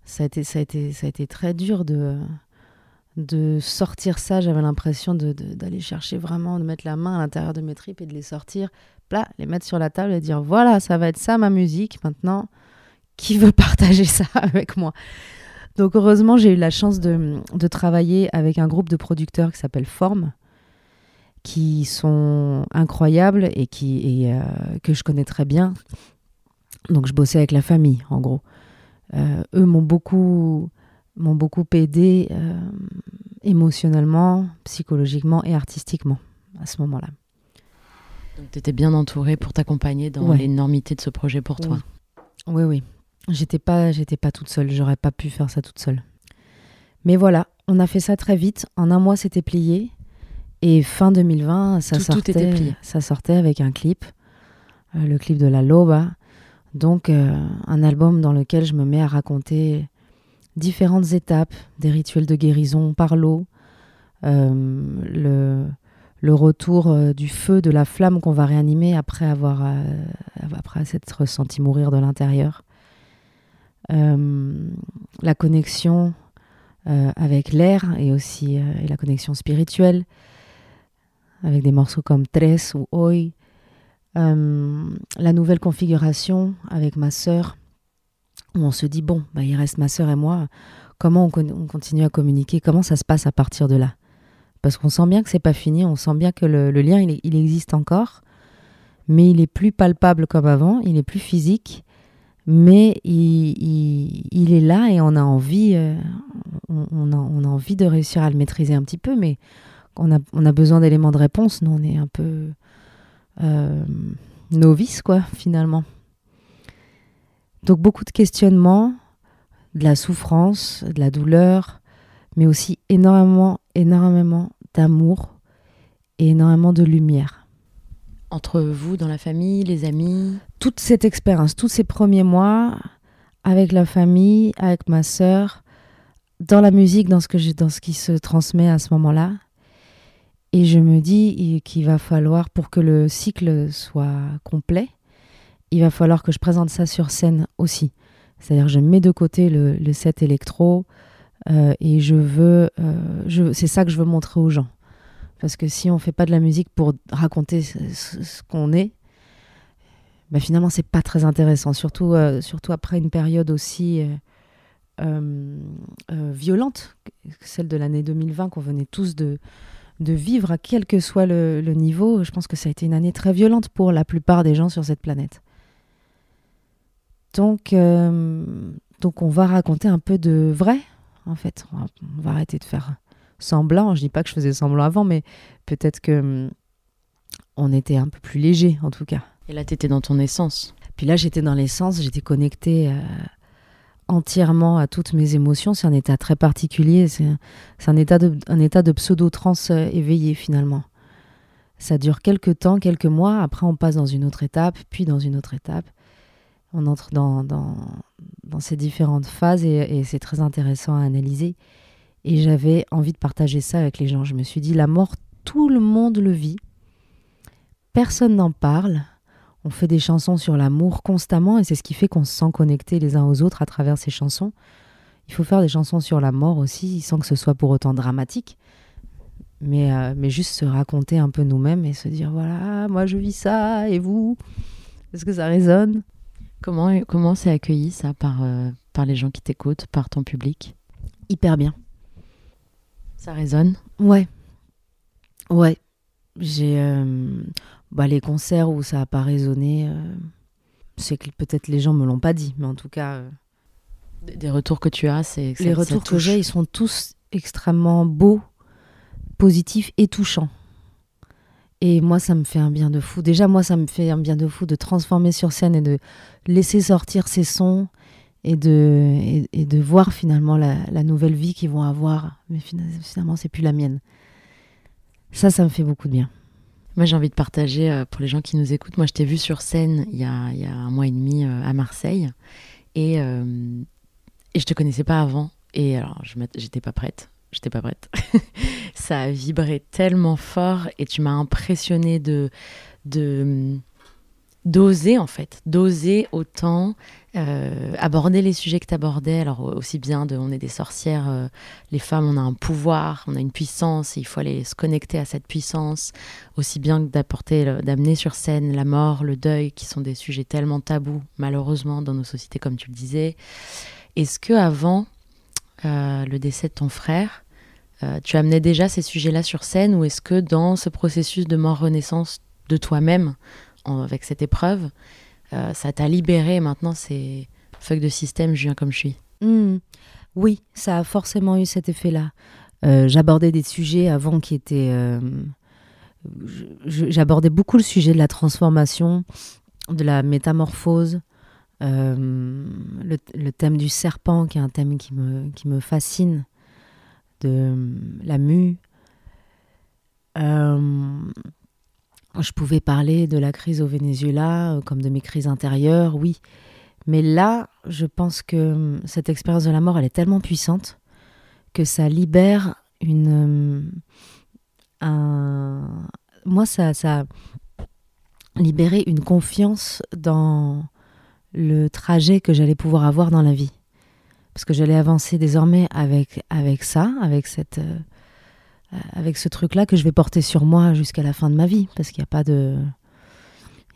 S9: ça, a été, ça, a été, ça a été très dur de, de sortir ça. J'avais l'impression de- de- d'aller chercher vraiment, de mettre la main à l'intérieur de mes tripes et de les sortir, plat, les mettre sur la table et dire voilà, ça va être ça ma musique maintenant. Qui veut partager ça avec moi Donc heureusement, j'ai eu la chance de, de travailler avec un groupe de producteurs qui s'appelle Forme, qui sont incroyables et, qui, et, euh, que je connais très bien. Donc je bossais avec la famille, en gros. Euh, eux m'ont beaucoup, m'ont beaucoup aidé euh, émotionnellement, psychologiquement et artistiquement à ce moment-là.
S10: Donc tu étais bien entourée pour t'accompagner dans
S9: Ouais.
S10: l'énormité de ce projet pour toi.
S9: Oui, oui. J'étais pas, j'étais pas toute seule. J'aurais pas pu faire ça toute seule. Mais voilà, on a fait ça très vite. En un mois, c'était plié. Et fin 2020, ça
S10: Tout- tout
S9: sortait.
S10: était plié.
S9: Ça sortait avec un clip, euh, le clip de la Loba. Donc, euh, un album dans lequel je me mets à raconter différentes étapes, des rituels de guérison par l'eau, euh, le, le retour du feu, de la flamme qu'on va réanimer après avoir après s'être senti mourir de l'intérieur. Euh, la connexion euh, avec l'air et aussi euh, et la connexion spirituelle avec des morceaux comme Tres ou. Euh, la nouvelle configuration avec ma sœur où on se dit bon bah, il reste ma sœur et moi comment on, con- on continue à communiquer comment ça se passe à partir de là? Parce qu'on sent bien que c'est pas fini on sent bien que le, lien il existe encore mais il est plus palpable comme avant il est plus physique mais il, il- est là et on a envie euh, on a, on a envie de réussir à le maîtriser un petit peu mais on a, on a besoin d'éléments de réponse. Nous on est un peu euh, novice quoi finalement. Donc beaucoup de questionnements de la souffrance de la douleur mais aussi énormément énormément d'amour et énormément de lumière
S10: Entre vous, dans la famille, les amis
S9: toute cette expérience, tous ces premiers mois avec la famille, avec ma sœur, dans la musique, dans ce, que je- dans ce qui se transmet à ce moment-là. Et je me dis qu'il va falloir, pour que le cycle soit complet, il va falloir que je présente ça sur scène aussi. C'est-à-dire, je mets de côté le, set électro euh, et je veux, euh, je, c'est ça que je veux montrer aux gens. Parce que si on fait pas de la musique pour raconter ce, qu'on est, bah finalement c'est pas très intéressant, surtout, euh, surtout après une période aussi euh, euh, violente que celle de l'année 2020 qu'on venait tous de, vivre, à quel que soit le, niveau. Je pense que ça a été une année très violente pour la plupart des gens sur cette planète. Donc, donc on va raconter un peu de vrai, en fait. On va arrêter de faire semblant. Je dis pas que je faisais semblant avant, mais peut-être que hum, on était un peu plus léger, en tout cas.
S10: Et là, tu étais dans ton essence.
S9: Puis là, j'étais dans l'essence, j'étais connectée euh, entièrement à toutes mes émotions. C'est un état très particulier. C'est un, état de, un état de pseudo-trance euh, éveillé, finalement. Ça dure quelques temps, quelques mois. Après, on passe dans une autre étape, puis dans une autre étape. On entre dans, dans, dans ces différentes phases et, et c'est très intéressant à analyser. Et j'avais envie de partager ça avec les gens. Je me suis dit, la mort, tout le monde le vit. Personne n'en parle. On fait des chansons sur l'amour constamment et c'est ce qui fait qu'on se sent connectés les uns aux autres à travers ces chansons. Il faut faire des chansons sur la mort aussi sans que ce soit pour autant dramatique. mais, euh, mais juste se raconter un peu nous-mêmes et se dire voilà, moi je vis ça, et vous? Est-ce que ça résonne?
S10: Comment comment c'est accueilli ça par, euh, par les gens qui t'écoutent, par ton public?
S9: Hyper bien.
S10: Ça résonne
S9: Ouais. Ouais. J'ai. euh, bah, les concerts où ça n'a pas résonné, euh, c'est que peut-être les gens me l'ont pas dit, mais en tout cas. euh,
S10: Des des retours que tu as, c'est
S9: les retours que j'ai, ils sont tous extrêmement beaux, positifs et touchants. Et moi, ça me fait un bien de fou. Déjà, moi, ça me fait un bien de fou de transformer sur scène et de laisser sortir ces sons et de, et, de voir finalement la, nouvelle vie qu'ils vont avoir. Mais fina- finalement, c'est plus la mienne. Ça, ça me fait beaucoup de bien.
S10: Moi, j'ai envie de partager euh, pour les gens qui nous écoutent. Moi, je t'ai vu sur scène il y a, y a un mois et demi euh, à Marseille. Et, euh, et je te connaissais pas avant. Et alors, j'étais pas prête. J'étais pas prête. Ça a vibré tellement fort et tu m'as impressionné de de d'oser en fait, d'oser autant euh, aborder les sujets que tu abordais. Alors aussi bien de on est des sorcières, euh, les femmes on a un pouvoir, on a une puissance, et il faut aller se connecter à cette puissance aussi bien que d'apporter, d'amener sur scène la mort, le deuil, qui sont des sujets tellement tabous, malheureusement, dans nos sociétés, comme tu le disais. Est-ce que avant euh, le décès de ton frère, tu amenais déjà ces sujets-là sur scène, ou est-ce que dans ce processus de mort-renaissance de toi-même, avec cette épreuve, euh, ça t'a libéré maintenant c'est fuck de système, je viens comme je suis
S9: Hmm. Oui, ça a forcément eu cet effet-là. Euh, J'abordais des sujets avant qui étaient. euh, J'abordais beaucoup le sujet de la transformation, de la métamorphose, le, thème du serpent, qui est un thème qui me, qui me fascine, de la mue. Je pouvais parler de la crise au Venezuela, euh, comme de mes crises intérieures, oui. Mais là, je pense que hum, cette expérience de la mort, elle est tellement puissante que ça libère une. euh, un... Moi, ça, ça a libéré une confiance dans le trajet que j'allais pouvoir avoir dans la vie. Parce que j'allais avancer désormais avec, avec ça, avec, cette, euh, avec ce truc-là que je vais porter sur moi jusqu'à la fin de ma vie. Parce qu'il n'y a pas de.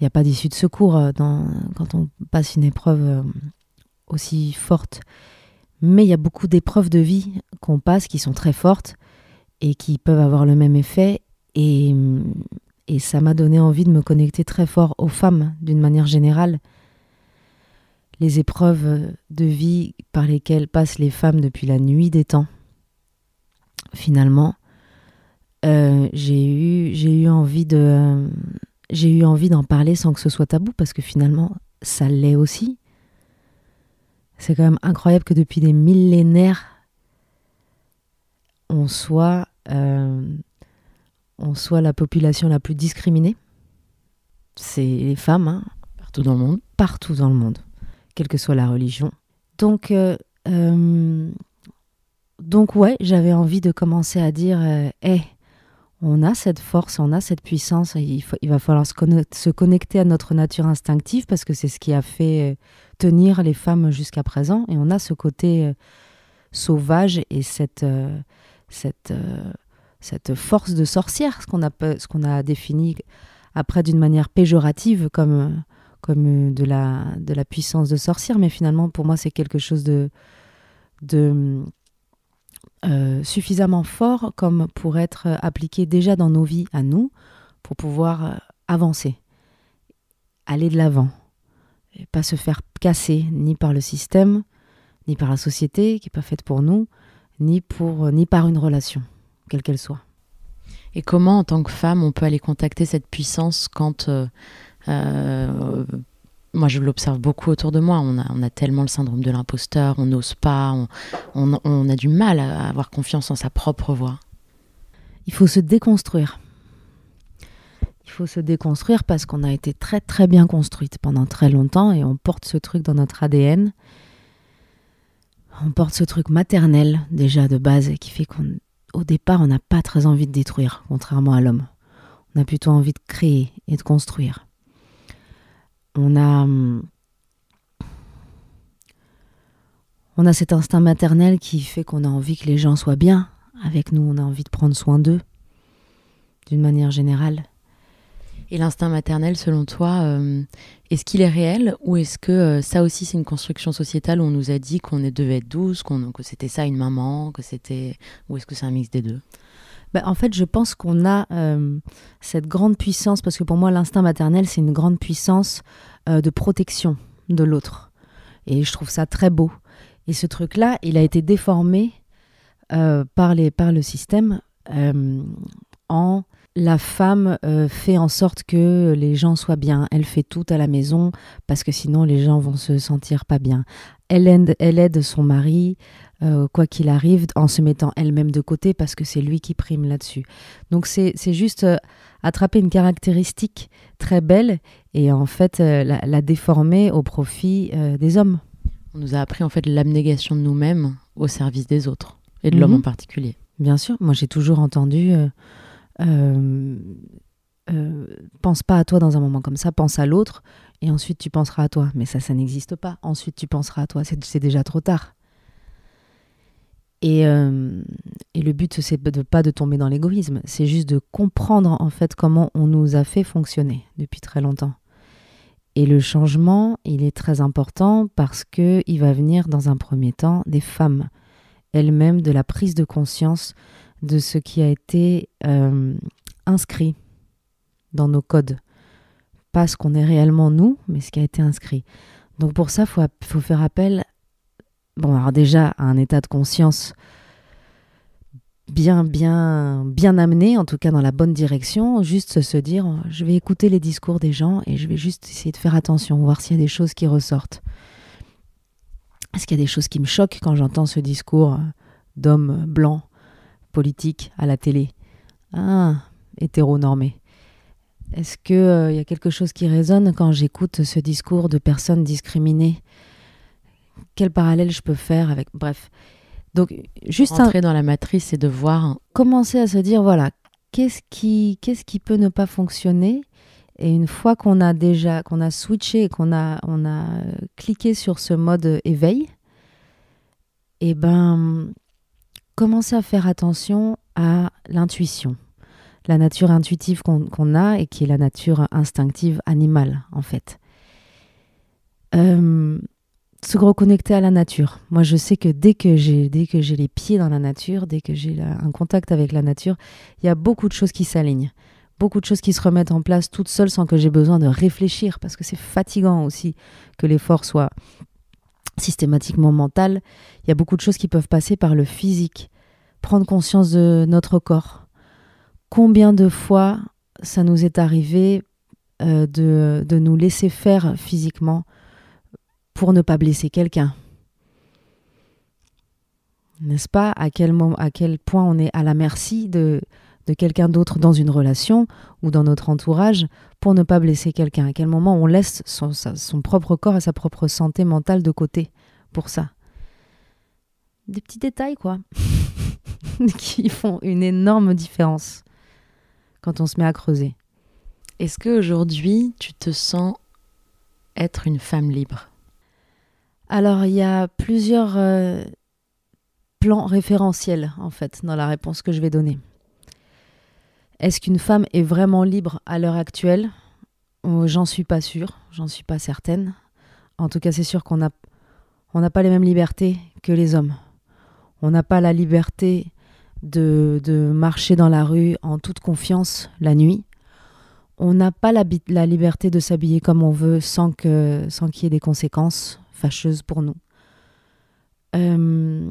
S9: Il n'y a pas d'issue de secours euh, quand on passe une épreuve euh, aussi forte. Mais il y a beaucoup d'épreuves de vie qu'on passe qui sont très fortes et qui peuvent avoir le même effet. Et, et ça m'a donné envie de me connecter très fort aux femmes d'une manière générale. Les épreuves de vie par lesquelles passent les femmes depuis la nuit des temps. Finalement, euh, j'ai eu, eu envie de j'ai eu envie d'en parler sans que ce soit tabou parce que finalement, ça l'est aussi. C'est quand même incroyable que depuis des millénaires, on soit, euh, on soit la population la plus discriminée. C'est les femmes, hein,
S10: partout dans le monde.
S9: partout dans le monde, quelle que soit la religion. Donc, euh, donc ouais, j'avais envie de commencer à dire, euh, Hey, on a cette force, on a cette puissance, il, va falloir se, conne- se connecter à notre nature instinctive parce que c'est ce qui a fait euh, tenir les femmes jusqu'à présent. Et on a ce côté euh, sauvage et cette, euh, cette, force de sorcière, ce qu'on a, défini après d'une manière péjorative comme, de, la, puissance de sorcière. Mais finalement, pour moi, c'est quelque chose de euh, suffisamment fort comme pour être appliqué déjà dans nos vies à nous, pour pouvoir euh, avancer, aller de l'avant, et pas se faire casser ni par le système, ni par la société qui n'est pas faite pour nous, ni, pour, euh, ni par une relation, quelle qu'elle soit.
S10: Et comment, en tant que femme, on peut aller contacter cette puissance quand. Moi, je l'observe beaucoup autour de moi. On a, tellement le syndrome de l'imposteur, on n'ose pas, on- on a du mal à avoir confiance en sa propre voix.
S9: Il faut se déconstruire. Il faut se déconstruire parce qu'on a été très très bien construite pendant très longtemps et on porte ce truc dans notre ADN. On porte ce truc maternel déjà de base qui fait qu'au départ on n'a pas très envie de détruire, contrairement à l'homme. On a plutôt envie de créer et de construire. On a, hum, on a cet instinct maternel qui fait qu'on a envie que les gens soient bien avec nous, on a envie de prendre soin d'eux. d'une manière générale.
S10: Et l'instinct maternel, selon toi, euh, est-ce qu'il est réel ou est-ce que euh, ça aussi c'est une construction sociétale où on nous a dit qu'on devait être douce, qu'on, que c'était ça une maman, que c'était ou est-ce que c'est un mix des deux?
S9: Ben, en fait, je pense qu'on a euh, cette grande puissance, parce que pour moi, l'instinct maternel, c'est une grande puissance euh, de protection de l'autre. Et je trouve ça très beau. Et ce truc-là, il a été déformé euh, par, les, par le système en la femme fait en sorte que les gens soient bien. Elle fait tout à la maison parce que sinon les gens vont se sentir pas bien. Elle aide son mari, euh, quoi qu'il arrive, en se mettant elle-même de côté parce que c'est lui qui prime là-dessus. Donc c'est juste euh, attraper une caractéristique très belle et en fait euh, la, la déformer au profit des hommes.
S10: On nous a appris en fait l'abnégation de nous-mêmes au service des autres et de l'homme
S9: Mhm.
S10: en particulier.
S9: Bien sûr, moi j'ai toujours entendu euh, pense pas à toi dans un moment comme ça, pense à l'autre et ensuite tu penseras à toi. Mais ça, ça n'existe pas. Ensuite tu penseras à toi, c'est déjà trop tard. Et, euh, et le but, c'est de pas de tomber dans l'égoïsme, c'est juste de comprendre en fait comment on nous a fait fonctionner depuis très longtemps. Et le changement, il est très important parce que il va venir dans un premier temps des femmes elles-mêmes, de la prise de conscience de ce qui a été euh, inscrit dans nos codes. Pas ce qu'on est réellement nous, mais ce qui a été inscrit. Donc pour ça, faut, faut faire appel, bon alors déjà un état de conscience bien, bien, bien amené, en tout cas dans la bonne direction, juste se dire, je vais écouter les discours des gens et je vais juste essayer de faire attention, voir s'il y a des choses qui ressortent. Est-ce qu'il y a des choses qui me choquent quand j'entends ce discours d'homme blanc, politique, à la télé? Ah, hétéronormé. Est-ce qu'il euh, y a quelque chose qui résonne quand j'écoute ce discours de personnes discriminées? Quel parallèle je peux faire avec... Bref. Donc, juste un-
S10: Entrer dans la matrice et de voir
S9: commencer à se dire, voilà, qu'est-ce qui, qu'est-ce qui peut ne pas fonctionner? Et une fois qu'on a déjà, qu'on a switché, qu'on a, on a euh, cliqué sur ce mode éveil, et ben, commencer à faire attention à l'intuition, la nature intuitive qu'on qu'on a et qui est la nature instinctive animale, en fait. Euh, se reconnecter à la nature. Moi, je sais que dès que j'ai dès que j'ai les pieds dans la nature, dès que j'ai un contact avec la nature, il y a beaucoup de choses qui s'alignent, beaucoup de choses qui se remettent en place toutes seules sans que j'ai besoin de réfléchir, parce que c'est fatigant aussi que l'effort soit systématiquement mental. Il y a beaucoup de choses qui peuvent passer par le physique, prendre conscience de notre corps. Combien de fois ça nous est arrivé euh, de, de nous laisser faire physiquement pour ne pas blesser quelqu'un. N'est-ce pas? À quel, moment, à quel point on est à la merci de, de quelqu'un d'autre dans une relation ou dans notre entourage pour ne pas blesser quelqu'un? À quel moment on laisse son, son propre corps et sa propre santé mentale de côté pour ça? Des petits détails, quoi, qui font une énorme différence quand on se met à creuser.
S10: Est-ce qu'aujourd'hui, tu te sens être une femme libre?
S9: Alors, il y a plusieurs euh, plans référentiels, en fait, dans la réponse que je vais donner. Est-ce qu'une femme est vraiment libre à l'heure actuelle? Oh, J'en suis pas sûre, j'en suis pas certaine. En tout cas, c'est sûr qu'on n'a on pas les mêmes libertés que les hommes. On n'a pas la liberté de, marcher dans la rue en toute confiance la nuit. On n'a pas la, liberté de s'habiller comme on veut sans qu'il y ait des conséquences fâcheuses pour nous. Euh,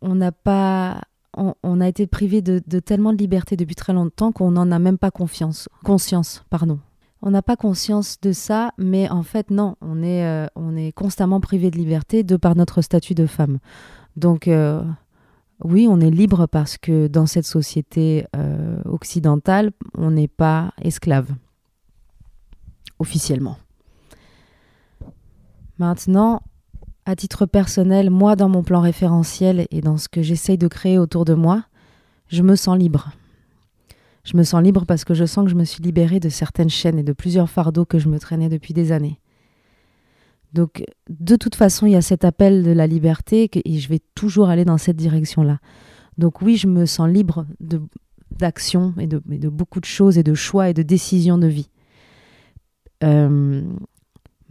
S9: on n'a pas on, a été privé de, tellement de liberté depuis très longtemps qu'on n'en a même pas confiance, conscience. Pardon. On n'a pas conscience de ça, mais en fait, non, on est, euh, on est constamment privé de liberté de par notre statut de femme. Donc, euh, oui, on est libre parce que dans cette société occidentale, on n'est pas esclave, officiellement. Maintenant, à titre personnel, moi, dans mon plan référentiel et dans ce que j'essaye de créer autour de moi, je me sens libre. Je me sens libre parce que je sens que je me suis libérée de certaines chaînes et de plusieurs fardeaux que je me traînais depuis des années. Donc, de toute façon, il y a cet appel de la liberté et je vais toujours aller dans cette direction-là. Donc oui, je me sens libre de, et de beaucoup de choses et de choix et de décisions de vie. Euh,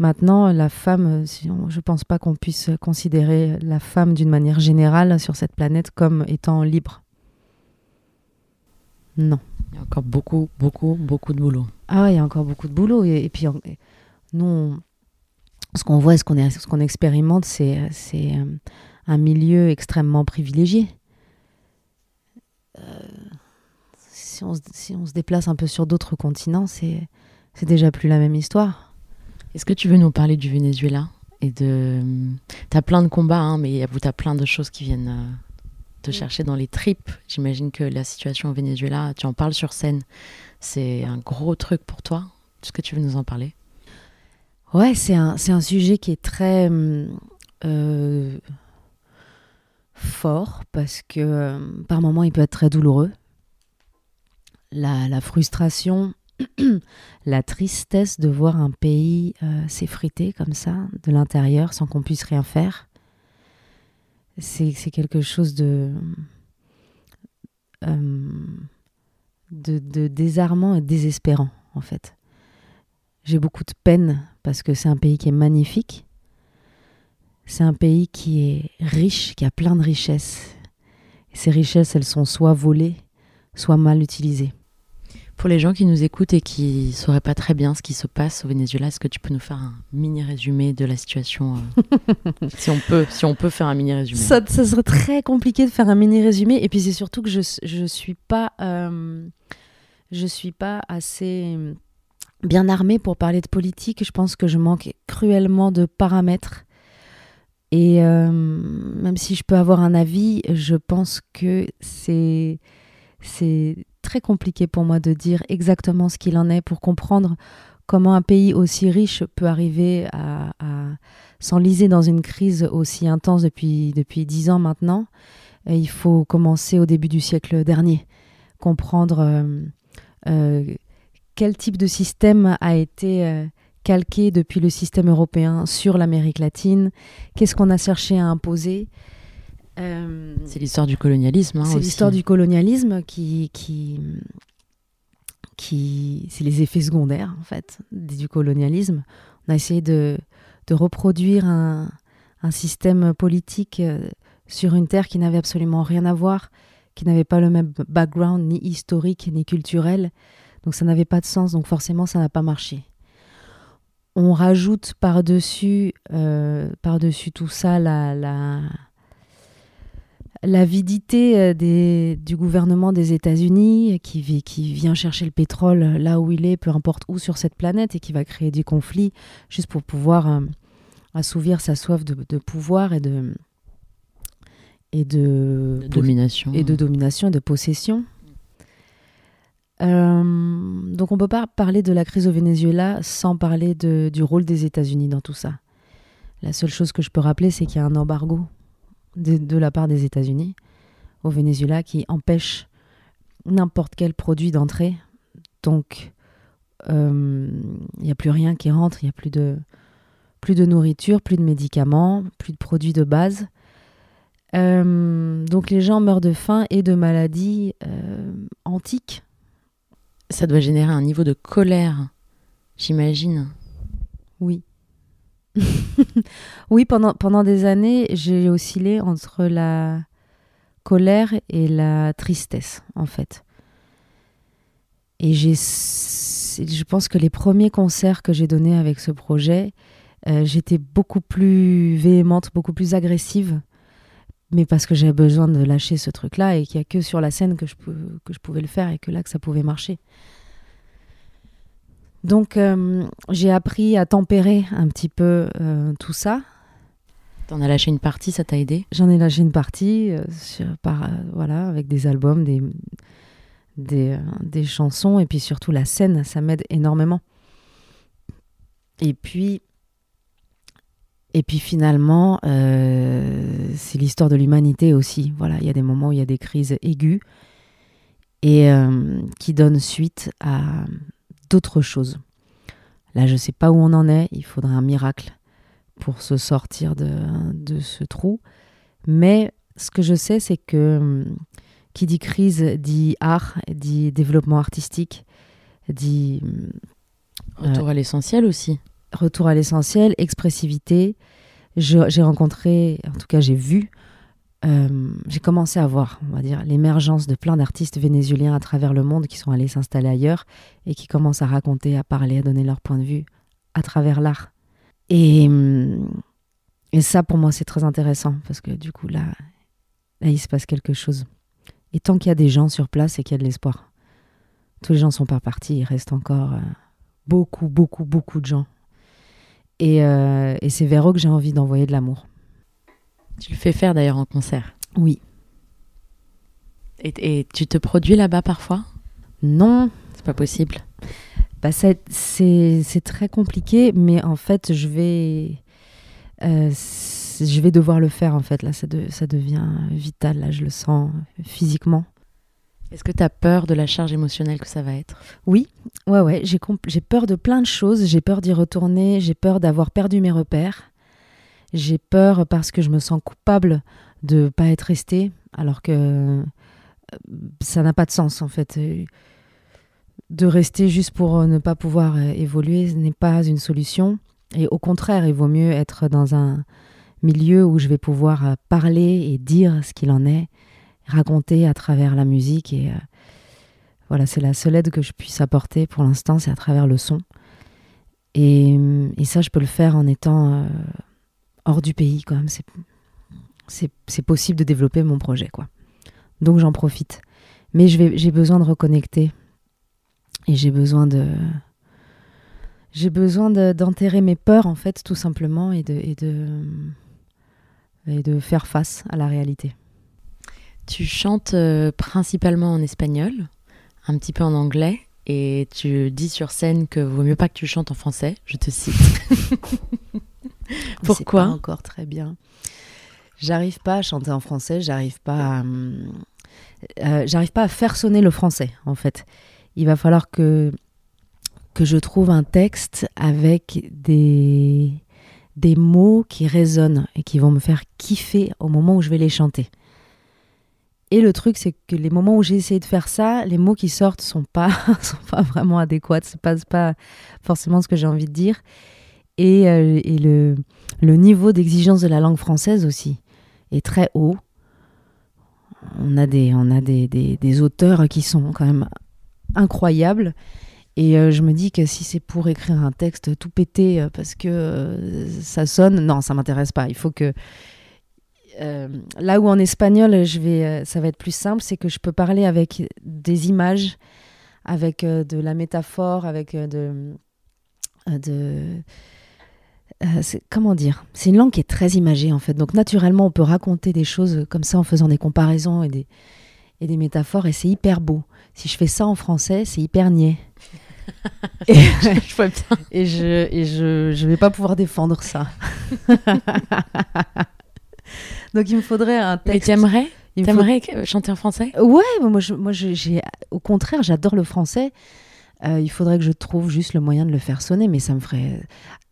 S9: maintenant, la femme, on- je ne pense pas qu'on puisse considérer la femme d'une manière générale sur cette planète comme étant libre. Non.
S10: Il y a encore beaucoup, beaucoup, beaucoup de boulot.
S9: Ah ouais, il y a encore beaucoup de boulot. Et, et puis, on- nous, on- ce qu'on voit, ce qu'on ce qu'on expérimente, c'est euh, un milieu extrêmement privilégié. Euh, si, on, se- si on se déplace un peu sur d'autres continents, c'est déjà plus la même histoire.
S10: Est-ce que tu veux nous parler du Venezuela et de T'as plein de combats, hein, mais tu as plein de choses qui viennent euh, te chercher dans les tripes. J'imagine que la situation au Venezuela, tu en parles sur scène, c'est un gros truc pour toi. Est-ce que tu veux nous en parler?
S9: Ouais, c'est un, c'est un sujet qui est très euh, fort parce que euh, par moments il peut être très douloureux. La, la frustration, la tristesse de voir un pays euh, s'effriter comme ça de l'intérieur sans qu'on puisse rien faire, c'est quelque chose de, euh, de désarmant et désespérant en fait. J'ai beaucoup de peine parce que c'est un pays qui est magnifique. C'est un pays qui est riche, qui a plein de richesses. Et ces richesses, elles sont soit volées, soit mal utilisées.
S10: Pour les gens qui nous écoutent et qui ne sauraient pas très bien ce qui se passe au Venezuela, est-ce que tu peux nous faire un mini résumé de la situation euh, si, on peut, si on peut faire un mini résumé?
S9: Ça, ça serait très compliqué de faire un mini résumé. Et puis c'est surtout que je je suis pas euh, je suis pas assez bien armée pour parler de politique. Je pense que je manque cruellement de paramètres. Et euh, même si je peux avoir un avis, je pense que c'est c'est très compliqué pour moi de dire exactement ce qu'il en est pour comprendre comment un pays aussi riche peut arriver à, s'enliser dans une crise aussi intense depuis depuis dix ans maintenant. Il faut commencer au début du siècle dernier, comprendre euh, euh, quel type de système a été euh, calqué depuis le système européen sur l'Amérique latine, qu'est-ce qu'on a cherché à imposer. Euh,
S10: C'est l'histoire du colonialisme. hein,
S9: c'est l'histoire du colonialisme qui, qui, qui c'est les effets secondaires en fait du colonialisme. On a essayé de, de reproduire un, un système politique euh, sur une terre qui n'avait absolument rien à voir, qui n'avait pas le même background ni historique ni culturel. Donc ça n'avait pas de sens, donc forcément ça n'a pas marché. On rajoute par-dessus euh, par-dessus tout ça la, la, l'avidité euh, des, du gouvernement des États-Unis qui, vi- qui vient chercher le pétrole là où il est, peu importe où sur cette planète, et qui va créer des conflits juste pour pouvoir euh, assouvir sa soif de, de pouvoir et de et de,
S10: De domination.
S9: et de domination et de possession. Euh, donc on peut pas parler de la crise au Venezuela sans parler de- du rôle des États-Unis dans tout ça. La seule chose que je peux rappeler, c'est qu'il y a un embargo de, de la part des États-Unis au Venezuela qui empêche n'importe quel produit d'entrer. Donc euh, il n'y a plus rien qui rentre, il n'y a plus de, plus de nourriture, plus de médicaments, plus de produits de base. Euh, donc les gens meurent de faim et de maladies euh, antiques.
S10: Ça doit générer un niveau de colère, j'imagine.
S9: Oui. oui, pendant, pendant des années, j'ai oscillé entre la colère et la tristesse, en fait. Et je pense que les premiers concerts que j'ai donnés avec ce projet, euh, j'étais beaucoup plus véhémente, beaucoup plus agressive, mais parce que j'avais besoin de lâcher ce truc-là et qu'il n'y a que sur la scène que je, que je pouvais le faire et que là que ça pouvait marcher. Donc euh, j'ai appris à tempérer un petit peu euh, tout ça.
S10: T'en as lâché une partie, ça t'a aidé?
S9: J'en ai lâché une partie euh, sur- par, voilà, avec des albums, des, des, des chansons et puis surtout la scène, ça m'aide énormément. Et puis, et puis finalement, c'est l'histoire de l'humanité aussi. Voilà, il y a des moments où il y a des crises aiguës et qui donnent suite à d'autres choses. Là, je ne sais pas où on en est. Il faudra un miracle pour se sortir de, de ce trou. Mais ce que je sais, c'est que hum, qui dit crise dit art, dit développement artistique, dit
S10: Retour à l'essentiel aussi.
S9: retour à l'essentiel, expressivité. J'ai rencontré, en tout cas j'ai vu, euh, j'ai commencé à voir, on va dire, l'émergence de plein d'artistes vénézuéliens à travers le monde qui sont allés s'installer ailleurs et qui commencent à raconter, à parler, à donner leur point de vue à travers l'art. Et, hum, et ça, pour moi, c'est très intéressant parce que du coup, là, là, il se passe quelque chose. Et tant qu'il y a des gens sur place, c'est qu'il y a de l'espoir. Tous les gens sont pas partis, il reste encore euh, beaucoup, beaucoup, beaucoup de gens. Et, euh, et c'est vers eux que j'ai envie d'envoyer de l'amour.
S10: Tu le fais faire d'ailleurs en concert.
S9: Oui.
S10: Et, et tu te produis là-bas parfois?
S9: Non,
S10: C'est pas possible.
S9: Bah, c'est très compliqué, mais en fait, je vais, euh, je vais devoir le faire. En fait, là, ça, de- ça devient vital. Là, je le sens physiquement.
S10: Est-ce que tu as peur de la charge émotionnelle que ça va être?
S9: Oui, ouais, ouais. J'ai peur de plein de choses. J'ai peur d'y retourner. J'ai peur d'avoir perdu mes repères. J'ai peur parce que je me sens coupable de pas être restée, alors que euh, ça n'a pas de sens en fait. De rester juste pour euh, ne pas pouvoir euh, évoluer n'est pas une solution. Et au contraire, il vaut mieux être dans un milieu où je vais pouvoir parler et dire ce qu'il en est, raconter à travers la musique. Et voilà, c'est la seule aide que je puisse apporter pour l'instant, c'est à travers le son. Et, et ça, je peux le faire en étant hors du pays quand même. C'est, possible de développer mon projet, quoi. Donc j'en profite. Mais je vais, j'ai besoin de reconnecter. Et j'ai besoin de. J'ai besoin de- d'enterrer mes peurs, en fait, tout simplement, et de, et de, et de faire face à la réalité.
S10: Tu chantes euh, principalement en espagnol, un petit peu en anglais, et tu dis sur scène que vaut mieux pas que tu chantes en français, je te cite. Pourquoi
S9: pas encore très bien. J'arrive pas à chanter en français, j'arrive pas à, hum, euh, j'arrive pas à faire sonner le français en fait. Il va falloir que que je trouve un texte avec des des mots qui résonnent et qui vont me faire kiffer au moment où je vais les chanter. Et le truc, c'est que les moments où j'ai essayé de faire ça, les mots qui sortent sont pas, sont pas vraiment adéquats, c'est pas, pas forcément ce que j'ai envie de dire. Et, euh, le, niveau d'exigence de la langue française aussi est très haut. On a des, on a des, des, auteurs qui sont quand même incroyables. Et euh, je me dis que si c'est pour écrire un texte tout pété euh, parce que ça sonne, non, ça m'intéresse pas. Il faut que là où en espagnol, je vais, ça va être plus simple, c'est que je peux parler avec des images, avec de la métaphore, avec de euh, comment dire? C'est une langue qui est très imagée en fait. Donc naturellement, on peut raconter des choses comme ça en faisant des comparaisons et des, et des métaphores et c'est hyper beau. Si je fais ça en français, c'est hyper niais. et,
S10: Je vois bien.
S9: et je et je je vais pas pouvoir défendre ça. Donc il me faudrait un
S10: Mais
S9: texte.
S10: t'aimerais
S9: me faut-
S10: T'aimerais que- chanter en français?
S9: Ouais, mais moi, je, moi j'ai, au contraire, j'adore le français. Euh, il faudrait que je trouve juste le moyen de le faire sonner, mais ça me ferait,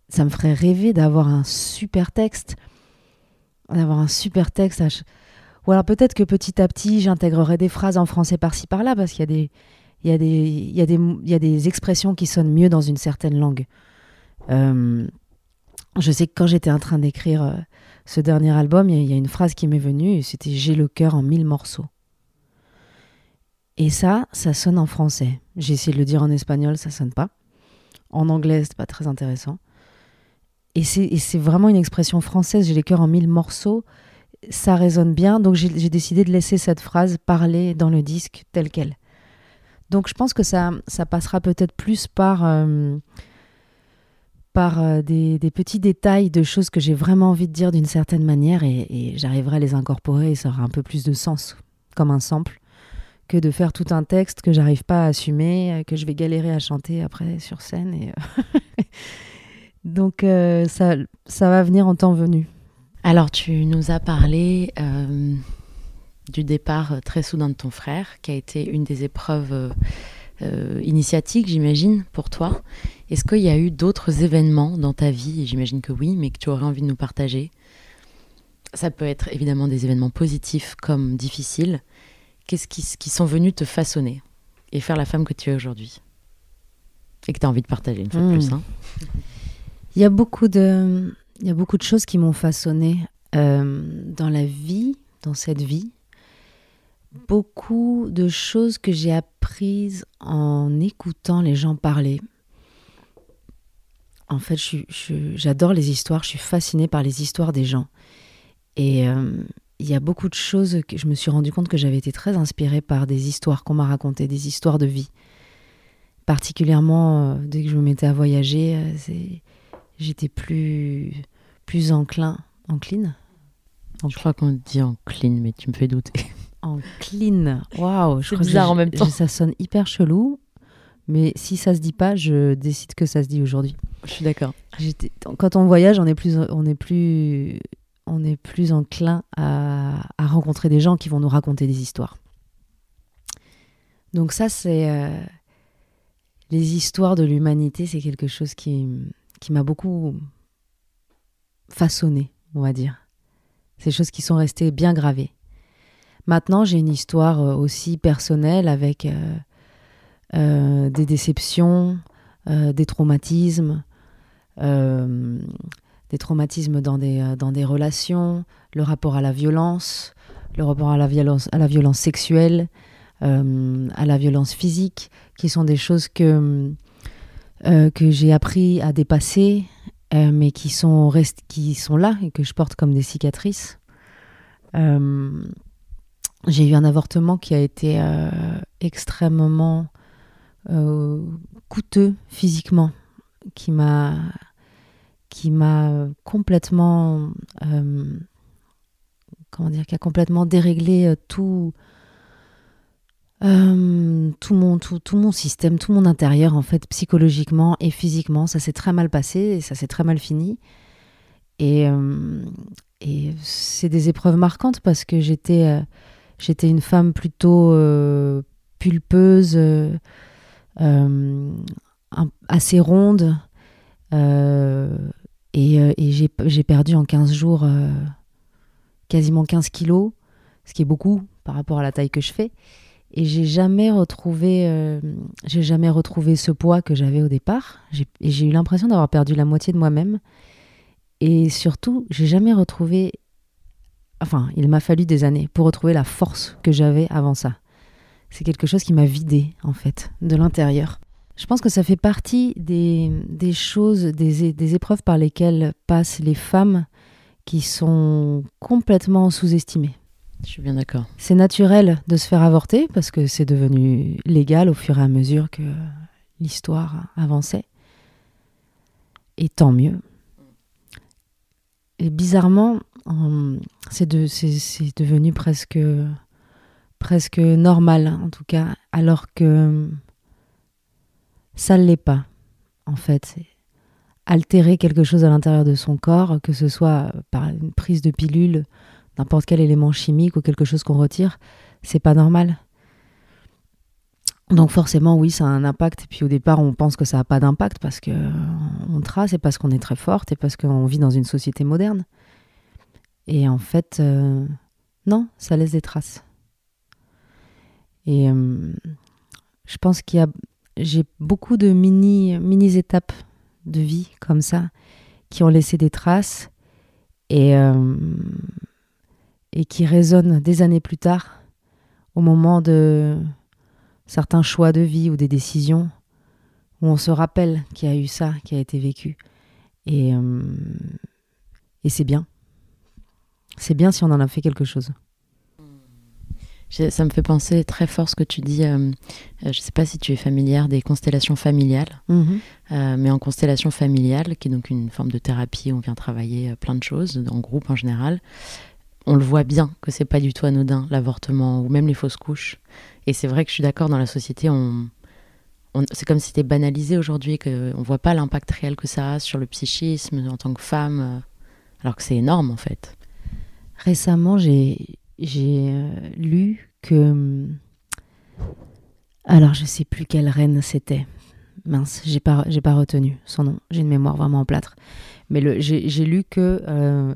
S9: ça me ferait rêver d'avoir un super texte, d'avoir un super texte. Ou alors peut-être que petit à petit, j'intégrerai des phrases en français par-ci par-là, parce qu'il y a des, expressions qui sonnent mieux dans une certaine langue. Euh, je sais que quand j'étais en train d'écrire euh, ce dernier album, il y a- il y, a une phrase qui m'est venue, et c'était J'ai le cœur en mille morceaux. Et ça, ça sonne en français. J'ai essayé de le dire en espagnol, ça sonne pas. En anglais, c'est pas très intéressant. Et c'est vraiment une expression française, j'ai le cœur en mille morceaux. Ça résonne bien, donc j'ai décidé de laisser cette phrase parler dans le disque telle qu'elle. Donc je pense que ça, passera peut-être plus par, euh, euh, des, petits détails de choses que j'ai vraiment envie de dire d'une certaine manière et, j'arriverai à les incorporer et ça aura un peu plus de sens, comme un sample, que de faire tout un texte que j'arrive pas à assumer, euh, que je vais galérer à chanter après sur scène. Donc euh, ça, ça va venir en temps venu.
S10: Alors, tu nous as parlé euh, du départ euh, très soudain de ton frère, qui a été une des épreuves euh, initiatiques, j'imagine, pour toi. Est-ce qu'il y a eu d'autres événements dans ta vie, j'imagine que oui, mais que tu aurais envie de nous partager Ça peut être évidemment des événements positifs comme difficiles, qu'est-ce qui, qui sont venus te façonner et faire la femme que tu es aujourd'hui? Et que tu as envie de partager une fois de
S9: Mm.
S10: plus. hein.
S9: Il y a beaucoup de, il y a beaucoup de choses qui m'ont façonné euh, dans la vie, dans cette vie. Beaucoup de choses que j'ai apprises en écoutant les gens parler. En fait, j'adore les histoires, je suis fascinée par les histoires des gens. Et euh, il y a beaucoup de choses que je me suis rendu compte que j'avais été très inspirée par des histoires qu'on m'a racontées, des histoires de vie. Particulièrement euh, dès que je me mettais à voyager, c'est- j'étais plus, plus enclin, encline,
S10: Je crois qu'on dit en clean, mais tu me fais douter.
S9: encline. Waouh,
S10: C'est
S9: que
S10: bizarre en même temps.
S9: Ça sonne hyper chelou, mais si ça se dit pas, je décide que ça se dit aujourd'hui.
S10: Je suis d'accord.
S9: Quand on voyage, on est plus, on est plus, on est plus enclin à, à rencontrer des gens qui vont nous raconter des histoires. Donc ça, c'est euh, les histoires de l'humanité, c'est quelque chose qui, qui m'a beaucoup façonné, on va dire. Ces choses qui sont restées bien gravées. Maintenant, j'ai une histoire euh, aussi personnelle avec euh, euh, des déceptions, des traumatismes, des traumatismes dans des, dans des relations, le rapport à la violence, le rapport à la violence, à la violence sexuelle, à la violence physique, qui sont des choses que, euh, que j'ai appris à dépasser, euh, mais qui sont, qui sont là et que je porte comme des cicatrices. Euh, j'ai eu un avortement qui a été extrêmement coûteux physiquement, qui m'a qui m'a complètement comment dire qui a complètement déréglé tout euh, tout mon tout, tout mon système tout mon intérieur en fait psychologiquement et physiquement ça s'est très mal passé et ça s'est très mal fini et euh, et c'est des épreuves marquantes parce que j'étais euh, j'étais une femme plutôt pulpeuse assez ronde et, et j'ai perdu en 15 jours quasiment 15 kilos, ce qui est beaucoup par rapport à la taille que je fais. Et j'ai jamais retrouvé, euh, j'ai jamais retrouvé ce poids que j'avais au départ. J'ai- eu l'impression d'avoir perdu la moitié de moi-même. Et surtout, j'ai jamais retrouvé. Enfin, il m'a fallu des années pour retrouver la force que j'avais avant ça. C'est quelque chose qui m'a vidé, en fait, de l'intérieur. Je pense que ça fait partie des, choses, des épreuves par lesquelles passent les femmes qui sont complètement sous-estimées.
S10: Je suis bien d'accord.
S9: C'est naturel de se faire avorter parce que c'est devenu légal au fur et à mesure que l'histoire avançait. Et tant mieux. Et bizarrement, c'est de- c'est- c'est devenu presque, presque normal, en tout cas, alors que ça ne l'est pas, en fait. Altérer quelque chose à l'intérieur de son corps, que ce soit par une prise de pilule, n'importe quel élément chimique ou quelque chose qu'on retire, c'est pas normal. Donc forcément, oui, ça a un impact. Et puis au départ, on pense que ça n'a pas d'impact parce que euh, on trace et parce qu'on est très forte et parce qu'on vit dans une société moderne. Et en fait, euh, non, ça laisse des traces. Et euh, je pense qu'il y a, j'ai beaucoup de mini, mini étapes de vie comme ça qui ont laissé des traces et et qui résonnent des années plus tard au moment de certains choix de vie ou des décisions où on se rappelle qu'il y a eu ça qui a été vécu et euh, et c'est bien c'est bien si on en a fait quelque chose
S10: Ça me fait penser très fort ce que tu dis. euh, euh, je ne sais pas si tu es familière des constellations familiales,
S9: Mhm.
S10: euh, mais en constellation familiale, qui est donc une forme de thérapie où on vient travailler plein de choses, en groupe en général, on le voit bien que c'est pas du tout anodin, l'avortement ou même les fausses couches. Et c'est vrai que je suis d'accord, dans la société, on, on- c'est comme si c'était banalisé aujourd'hui, qu'on voit pas l'impact réel que ça a sur le psychisme en tant que femme, euh, alors que c'est énorme en fait.
S9: Récemment, j'ai euh, lu que alors je sais plus quelle reine c'était. Mince, j'ai pas pas retenu son nom. J'ai une mémoire vraiment en plâtre. Mais j'ai lu que euh,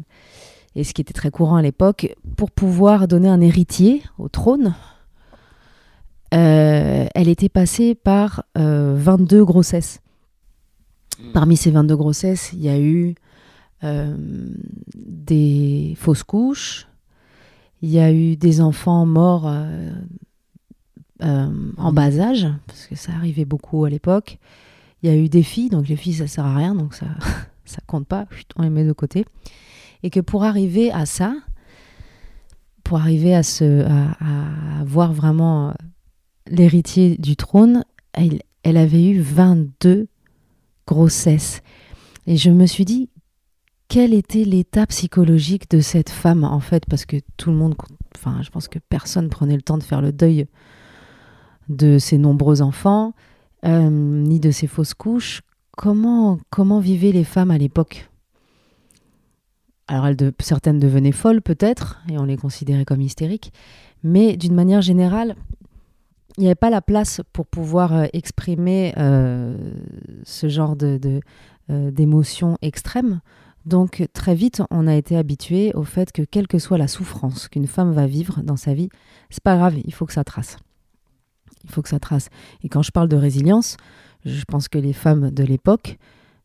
S9: et ce qui était très courant à l'époque, pour pouvoir donner un héritier au trône, euh, elle était passée par euh, 22 grossesses. Parmi ces 22 grossesses, il y a eu euh, des fausses couches, il y a eu des enfants morts euh, euh, en bas âge, parce que ça arrivait beaucoup à l'époque. Il y a eu des filles, donc les filles, ça sert à rien, donc ça, ça compte pas, on les met de côté. Et que pour arriver à ça, pour arriver à, se, à, avoir vraiment euh, l'héritier du trône, elle, elle avait eu 22 grossesses. Et je me suis dit, quel était l'état psychologique de cette femme, en fait, parce que tout le monde, enfin, je pense que personne prenait le temps de faire le deuil de ses nombreux enfants, euh, ni de ses fausses couches. Comment, comment vivaient les femmes à l'époque? Alors, certaines devenaient folles, peut-être, et on les considérait comme hystériques, mais d'une manière générale, il n'y avait pas la place pour pouvoir euh, exprimer euh, ce genre de, euh, d'émotions extrêmes. Donc très vite, on a été habitué au fait que quelle que soit la souffrance qu'une femme va vivre dans sa vie, c'est pas grave, il faut que ça trace. Il faut que ça trace. Et quand je parle de résilience, je pense que les femmes de l'époque,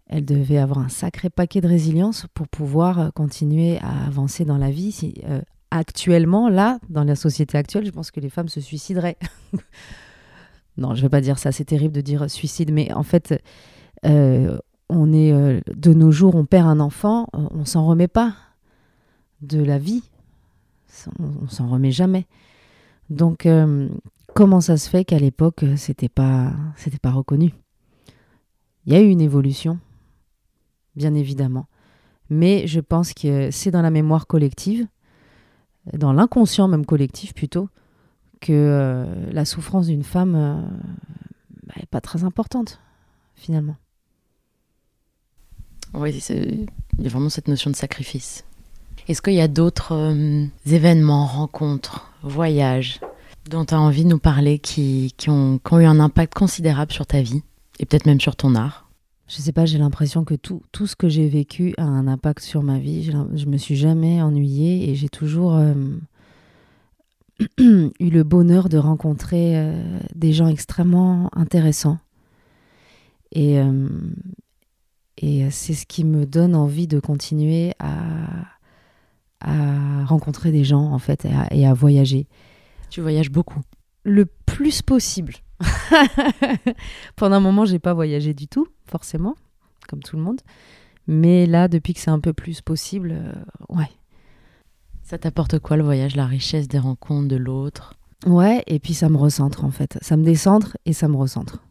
S9: elles devaient avoir un sacré paquet de résilience pour pouvoir euh, continuer à avancer dans la vie. Si, euh, actuellement, là, dans la société actuelle, je pense que les femmes se suicideraient. non, je vais pas dire ça, c'est terrible de dire suicide, mais en fait, euh, on est euh, de nos jours, on perd un enfant, euh, on s'en remet pas de la vie, on, on s'en remet jamais. Donc, euh, comment ça se fait qu'à l'époque, euh, c'était pas, pas reconnu? Il y a eu une évolution, bien évidemment, mais je pense que c'est dans la mémoire collective, dans l'inconscient même collectif plutôt, que euh, la souffrance d'une femme euh, bah, pas très importante finalement.
S10: Oui, il y a vraiment cette notion de sacrifice. Est-ce qu'il y a d'autres euh, événements, rencontres, voyages dont tu as envie de nous parler qui ont eu un impact considérable sur ta vie et peut-être même sur ton art?
S9: Je sais pas, j'ai l'impression que tout, tout ce que j'ai vécu a un impact sur ma vie. L'im- Je me suis jamais ennuyée et j'ai toujours euh, eu le bonheur de rencontrer euh, des gens extrêmement intéressants. Et, euh, et c'est ce qui me donne envie de continuer à, à rencontrer des gens en fait et à, et à voyager
S10: Tu voyages beaucoup.
S9: le plus possible. Pendant un moment, j'ai pas voyagé du tout, forcément, comme tout le monde. Mais là, depuis que c'est un peu plus possible, euh, ouais.
S10: Ça t'apporte quoi le voyage La richesse des rencontres de l'autre?
S9: Ouais, et puis ça me recentre en fait. Ça me décentre et ça me recentre.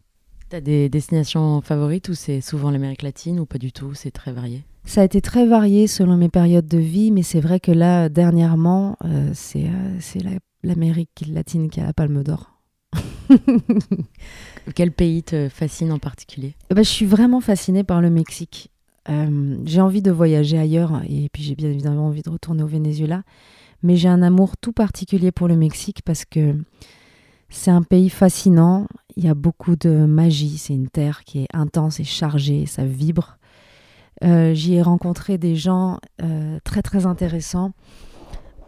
S10: T'as des destinations favorites ou c'est souvent l'Amérique latine ou pas du tout C'est très varié?
S9: Ça a été très varié selon mes périodes de vie, mais c'est vrai que là, dernièrement, euh, c'est euh, l'Amérique latine qui a la palme d'or.
S10: Quel pays te fascine en particulier?
S9: Ben, je suis vraiment fascinée par le Mexique. Euh, j'ai envie de voyager ailleurs et puis j'ai bien évidemment envie de retourner au Venezuela. Mais j'ai un amour tout particulier pour le Mexique parce que c'est un pays fascinant. Il y a beaucoup de magie. C'est une terre qui est intense et chargée. Ça vibre. Euh, J'y ai rencontré des gens euh, très très intéressants.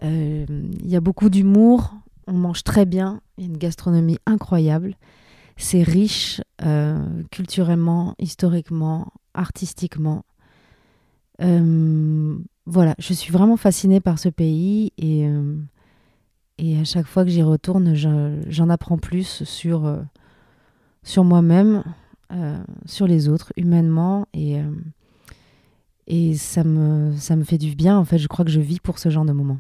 S9: Il y a beaucoup d'humour. On mange très bien. Il y a une gastronomie incroyable. C'est riche euh, culturellement, historiquement, artistiquement. Euh, voilà, je suis vraiment fascinée par ce pays et, euh, et à chaque fois que j'y retourne, je- j'en apprends plus sur, sur moi-même, sur les autres, humainement. Et, et ça, me, ça me fait du bien. En fait, je crois que je vis pour ce genre de moments.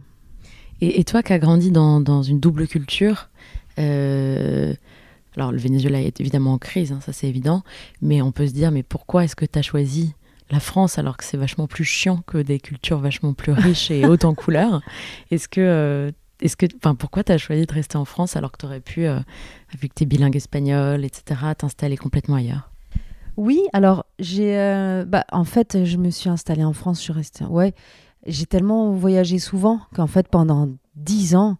S10: Et, toi qui as grandi dans, une double culture, euh, alors le Venezuela est évidemment en crise, hein, ça c'est évident, mais on peut se dire, mais pourquoi est-ce que tu as choisi la France alors que c'est vachement plus chiant que des cultures vachement plus riches et hautes en couleurs? Est-ce que, euh, est-ce que, pourquoi tu as choisi de rester en France alors que tu aurais pu, euh, vu que tu es bilingue espagnol, etc., t'installer complètement ailleurs?
S9: Oui, alors j'ai. euh, bah, en fait, je me suis installée en France, je suis restée. Ouais, j'ai tellement voyagé souvent qu'en fait, pendant dix ans,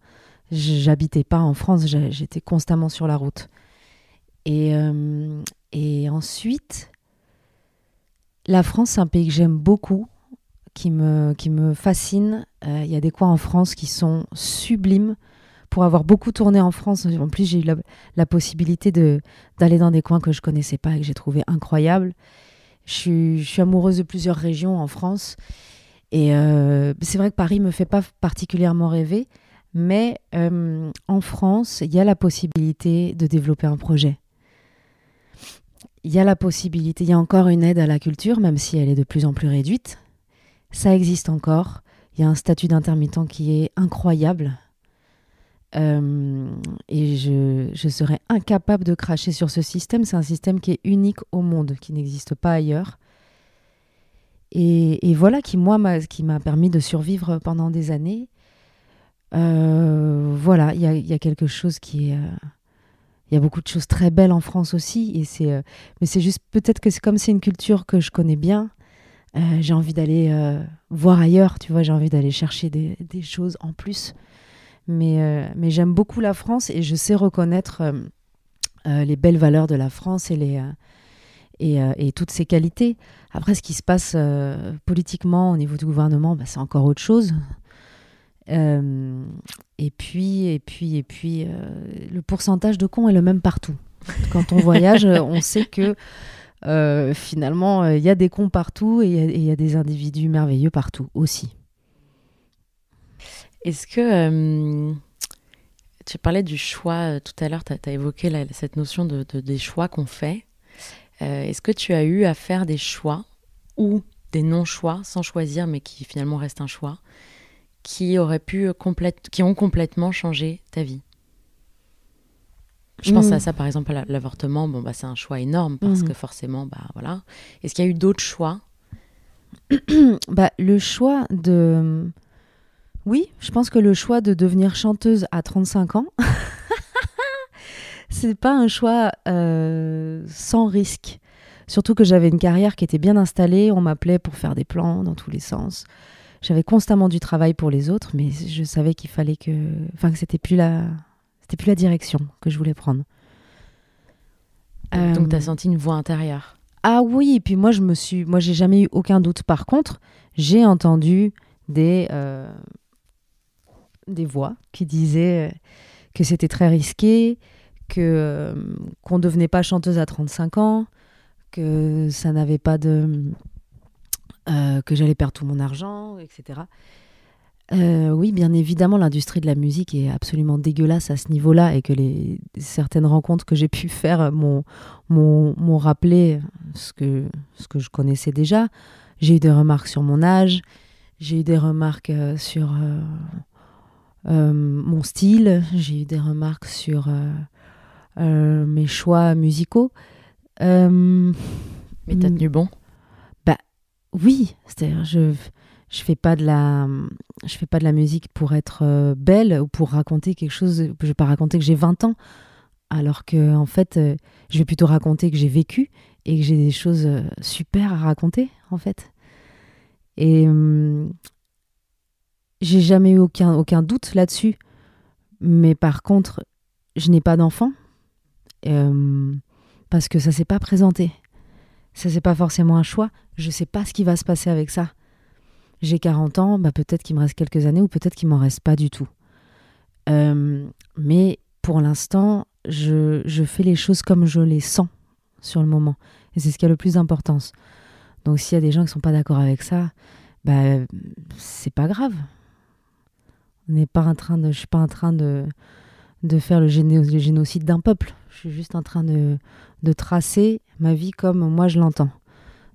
S9: j'habitais pas en France, j'étais constamment sur la route. Et, euh, et ensuite, la France, c'est un pays que j'aime beaucoup, qui me, qui me fascine. Euh, Il y a des coins en France qui sont sublimes pour avoir beaucoup tourné en France, en plus j'ai eu la, possibilité d'aller dans des coins que je connaissais pas et que j'ai trouvé incroyables. Je suis, je suis amoureuse de plusieurs régions en France. Et euh, c'est vrai que Paris me fait pas particulièrement rêver, mais euh, en France, il y a la possibilité de développer un projet. Il y a la possibilité, il y a encore une aide à la culture, même si elle est de plus en plus réduite. Ça existe encore. Il y a un statut d'intermittent qui est incroyable. Euh, et je, je serais incapable de cracher sur ce système. C'est un système qui est unique au monde, qui n'existe pas ailleurs. Et, voilà qui, moi, qui m'a permis de survivre pendant des années. Euh, voilà, il y a, quelque chose qui est. Euh, il y a beaucoup de choses très belles en France aussi. Et c'est, euh, mais c'est juste peut-être que c'est comme c'est une culture que je connais bien. J'ai envie d'aller voir ailleurs, tu vois, j'ai envie d'aller chercher des, des, choses en plus. Mais, mais j'aime beaucoup la France et je sais reconnaître les belles valeurs de la France et les, et, euh, et, toutes ses qualités. Après, ce qui se passe euh, politiquement au niveau du gouvernement, bah, c'est encore autre chose. Euh, et puis, et puis, et puis, le pourcentage de cons est le même partout. Quand on voyage, on sait que finalement, il y a des cons partout et il y, y, a des individus merveilleux partout aussi.
S10: Est-ce que tu parlais du choix tout à l'heure, tu as, as, évoqué la, cette notion de, de des choix qu'on fait. Euh, Est-ce que tu as eu à faire des choix ou des non-choix sans choisir, mais qui finalement restent un choix, qui auraient pu complète, qui ont complètement changé ta vie? Je pense mmh. à ça, par exemple, à l'avortement. Bon, bah, c'est un choix énorme parce mmh. que forcément, bah voilà. Est-ce qu'il y a eu d'autres choix?
S9: Bah, le choix de. Oui, je pense que le choix de devenir chanteuse à 35 ans, c'est pas un choix euh, sans risque. Surtout que j'avais une carrière qui était bien installée, on m'appelait pour faire des plans dans tous les sens. J'avais constamment du travail pour les autres, mais je savais qu'il fallait que, enfin que c'était plus la, c'était plus la direction que je voulais prendre.
S10: Donc, euh... tu as senti une voix intérieure.
S9: Ah oui, et puis moi je me suis, moi j'ai jamais eu aucun doute. Par contre, j'ai entendu des euh, des voix qui disaient que c'était très risqué, euh, qu'on ne devenait pas chanteuse à 35 ans, que ça n'avait pas de euh, que j'allais perdre tout mon argent, etc. Euh, oui, bien évidemment, l'industrie de la musique est absolument dégueulasse à ce niveau-là et que les certaines rencontres que j'ai pu faire m'ont, rappelé ce que, je connaissais déjà. J'ai eu des remarques sur mon âge, j'ai eu des remarques sur mon style, j'ai eu des remarques sur mes choix musicaux.
S10: Euh, Mais t'as tenu bon?
S9: Bah oui, c'est-à-dire je je fais pas de la je fais pas de la musique pour être euh, belle ou pour raconter quelque chose. Je vais pas raconter que j'ai 20 ans, alors que en fait, euh, je vais plutôt raconter que j'ai vécu et que j'ai des choses euh, super à raconter en fait. Et hum, j'ai jamais eu aucun aucun doute là-dessus. Mais par contre, je n'ai pas d'enfant euh, parce que ça s'est pas présenté. Ça c'est pas forcément un choix. Je sais pas ce qui va se passer avec ça. J'ai 40 ans, bah peut-être qu'il me reste quelques années ou peut-être qu'il m'en reste pas du tout. Euh, mais pour l'instant, je, je, fais les choses comme je les sens sur le moment. Et c'est ce qui a le plus d'importance. Donc s'il y a des gens qui sont pas d'accord avec ça, bah c'est pas grave. On n'est pas en train de, je suis pas en train de de faire le, géno le génocide d'un peuple. Je suis juste en train de, de tracer ma vie comme moi je l'entends.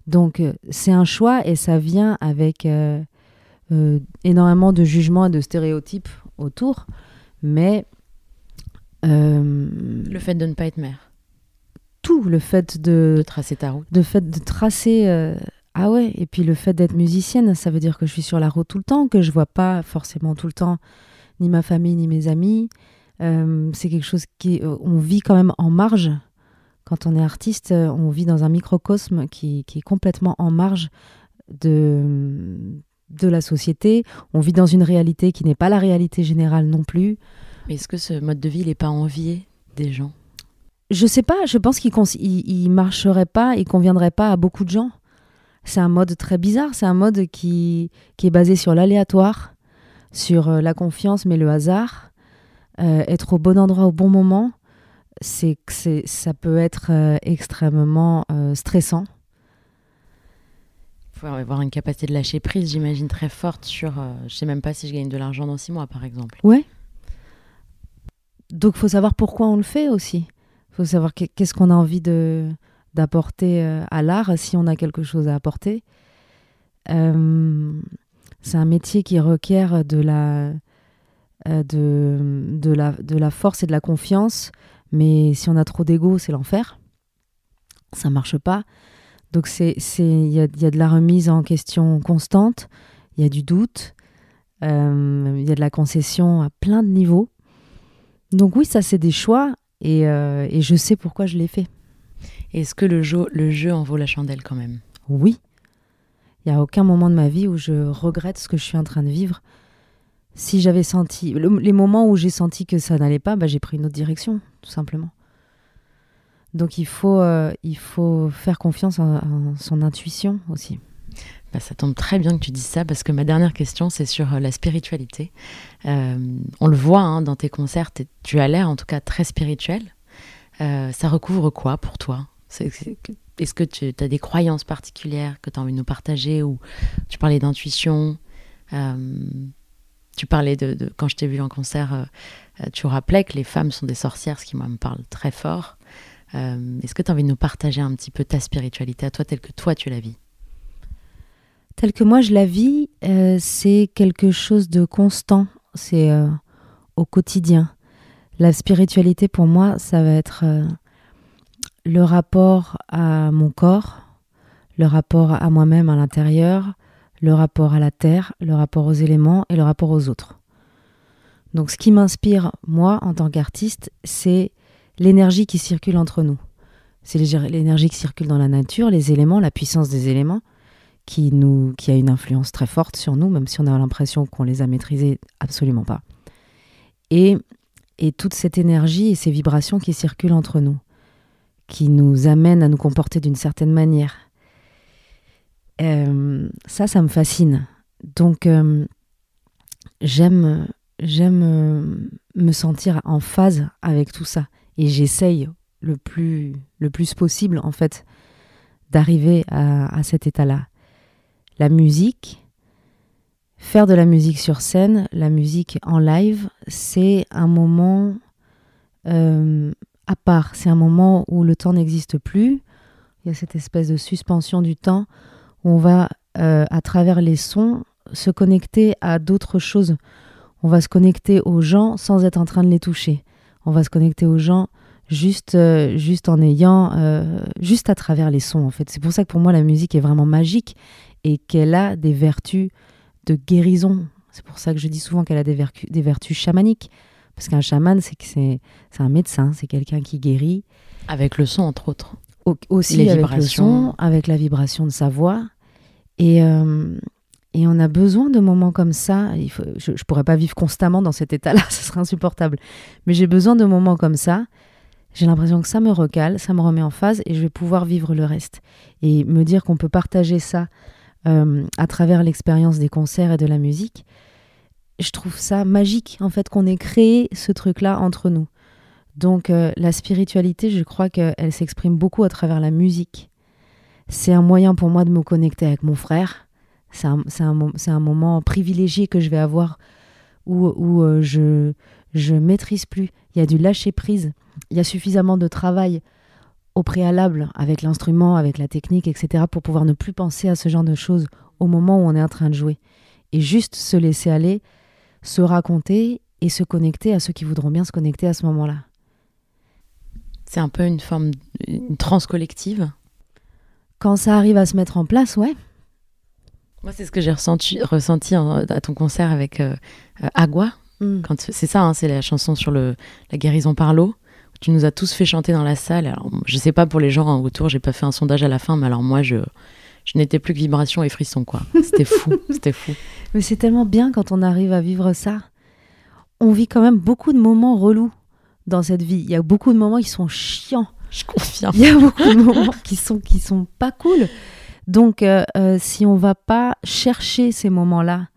S9: Donc euh, c'est un choix et ça vient avec euh, euh, énormément de jugements et de stéréotypes autour, mais
S10: le fait de ne pas être mère,
S9: tout le fait de,
S10: de tracer ta route,
S9: le fait de tracer ah ouais et puis le fait d'être musicienne, ça veut dire que je suis sur la route tout le temps, que je vois pas forcément tout le temps ni ma famille ni mes amis, euh, c'est quelque chose qui euh, on vit quand même en marge. Quand on est artiste, euh, on vit dans un microcosme qui, qui est complètement en marge de, de la société. On vit dans une réalité qui n'est pas la réalité générale non plus.
S10: Mais est-ce que ce mode de vie n'est pas envié des gens?
S9: Je sais pas. Je pense qu'il il, marcherait pas, il conviendrait pas à beaucoup de gens. C'est un mode très bizarre. C'est un mode qui, qui est basé sur l'aléatoire, sur la confiance, mais le hasard. Euh, être au bon endroit au bon moment, c'est que ça peut être euh, extrêmement euh, stressant.
S10: Il faut avoir une capacité de lâcher prise, j'imagine, très forte sur. je sais même pas si je gagne de l'argent dans six mois, par exemple.
S9: Ouais. Donc, faut savoir pourquoi on le fait aussi. faut savoir que- qu'est-ce qu'on a envie de d'apporter à l'art, si on a quelque chose à apporter. Euh, c'est un métier qui requiert de la, de, de, la, de la force et de la confiance, mais si on a trop d'ego, c'est l'enfer. Ça marche pas. Donc, c'est- c'est- il y a, y a de la remise en question constante, il y a du doute, euh, il y a de la concession à plein de niveaux. Donc oui, ça c'est des choix et, euh, et je sais pourquoi je l'ai fait.
S10: Est-ce que le jeu, le jeu en vaut la chandelle quand même?
S9: Oui. Il n'y a aucun moment de ma vie où je regrette ce que je suis en train de vivre. Si j'avais senti... le- les moments où j'ai senti que ça n'allait pas, bah, j'ai pris une autre direction, tout simplement. Donc il faut, euh, il faut faire confiance en, son intuition aussi.
S10: Bah, ça tombe très bien que tu dises ça parce que ma dernière question, c'est sur euh, la spiritualité. Euh, on le voit hein, dans tes concerts, tu as l'air en tout cas très spirituel. Ça recouvre quoi pour toi? Est-ce que tu as des croyances particulières que tu as envie de nous partager ou tu parlais d'intuition? Tu parlais de, quand je t'ai vu en concert, euh, euh, tu rappelais que les femmes sont des sorcières, ce qui moi me parle très fort. Euh, Est-ce que tu as envie de nous partager un petit peu ta spiritualité à toi, telle que toi tu la vis?
S9: Tel que moi je la vis, c'est quelque chose de constant, c'est au quotidien. La spiritualité pour moi, ça va être le rapport à mon corps, le rapport à moi-même à l'intérieur, le rapport à la terre, le rapport aux éléments et le rapport aux autres. Donc ce qui m'inspire, moi, en tant qu'artiste, c'est l'énergie qui circule entre nous. C'est l'é- l'énergie qui circule dans la nature, les éléments, la puissance des éléments qui, nous, qui a une influence très forte sur nous, même si on a l'impression qu'on les a maîtrisés, absolument pas. Et, et toute cette énergie et ces vibrations qui circulent entre nous, qui nous amènent à nous comporter d'une certaine manière. Euh, ça, ça me fascine. Donc, euh, j'aime, j'aime euh, me sentir en phase avec tout ça. Et j'essaye le plus, le plus possible, en fait, d'arriver à, cet état-là la musique, faire de la musique sur scène, la musique en live, c'est un moment à part. C'est un moment où le temps n'existe plus. Il y a cette espèce de suspension du temps où on va, euh, à travers les sons, se connecter à d'autres choses. On va se connecter aux gens sans être en train de les toucher. On va se connecter aux gens juste, euh, juste en ayant, euh, juste à travers les sons en fait. C'est pour ça que pour moi la musique est vraiment magique et qu'elle a des vertus de guérison. C'est pour ça que je dis souvent qu'elle a des, vertus- des vertus chamaniques. Parce qu'un chaman, c'est que c'est un médecin, c'est quelqu'un qui guérit.
S10: Avec le son, entre autres.
S9: Au- aussi
S10: Les
S9: avec le
S10: vibrations.
S9: son, avec la vibration de sa voix. Et, euh, et on a besoin de moments comme ça. Il faut, je ne pourrais pas vivre constamment dans cet état-là, ce serait insupportable. Mais j'ai besoin de moments comme ça. J'ai l'impression que ça me recale, ça me remet en phase et je vais pouvoir vivre le reste. Et me dire qu'on peut partager ça euh, à travers l'expérience des concerts et de la musique, je trouve ça magique en fait qu'on ait créé ce truc-là entre nous. Donc euh, la spiritualité, je crois qu'elle s'exprime beaucoup à travers la musique. C'est un moyen pour moi de me connecter avec mon frère. C'est un, un un moment privilégié que je vais avoir où, où euh, je je maîtrise plus. Il y a du lâcher prise. Il y a suffisamment de travail au préalable avec l'instrument, avec la technique, etc. pour pouvoir ne plus penser à ce genre de choses au moment où on est en train de jouer. Et juste se laisser aller, se raconter et se connecter à ceux qui voudront bien se connecter à ce moment-là.
S10: C'est un peu une forme, une transe collective.
S9: Quand ça arrive à se mettre en place, ouais.
S10: Moi, c'est ce que j'ai ressenti, ressenti en- à ton concert avec euh, euh, Agua. Quand c'est ça, hein, c'est la chanson sur le, la guérison par l'eau. Tu nous as tous fait chanter dans la salle. Alors, je sais pas pour les gens hein, autour, j'ai pas fait un sondage à la fin, mais alors moi, je, je n'étais plus que vibration et frisson, quoi. C'était fou, c'était fou.
S9: Mais c'est tellement bien quand on arrive à vivre ça. On vit quand même beaucoup de moments relous dans cette vie. Il y a beaucoup de moments qui sont chiants.
S10: Je confirme.
S9: Il y a beaucoup de moments qui sont qui sont pas cool. Donc, euh, euh, si on va pas chercher ces moments-là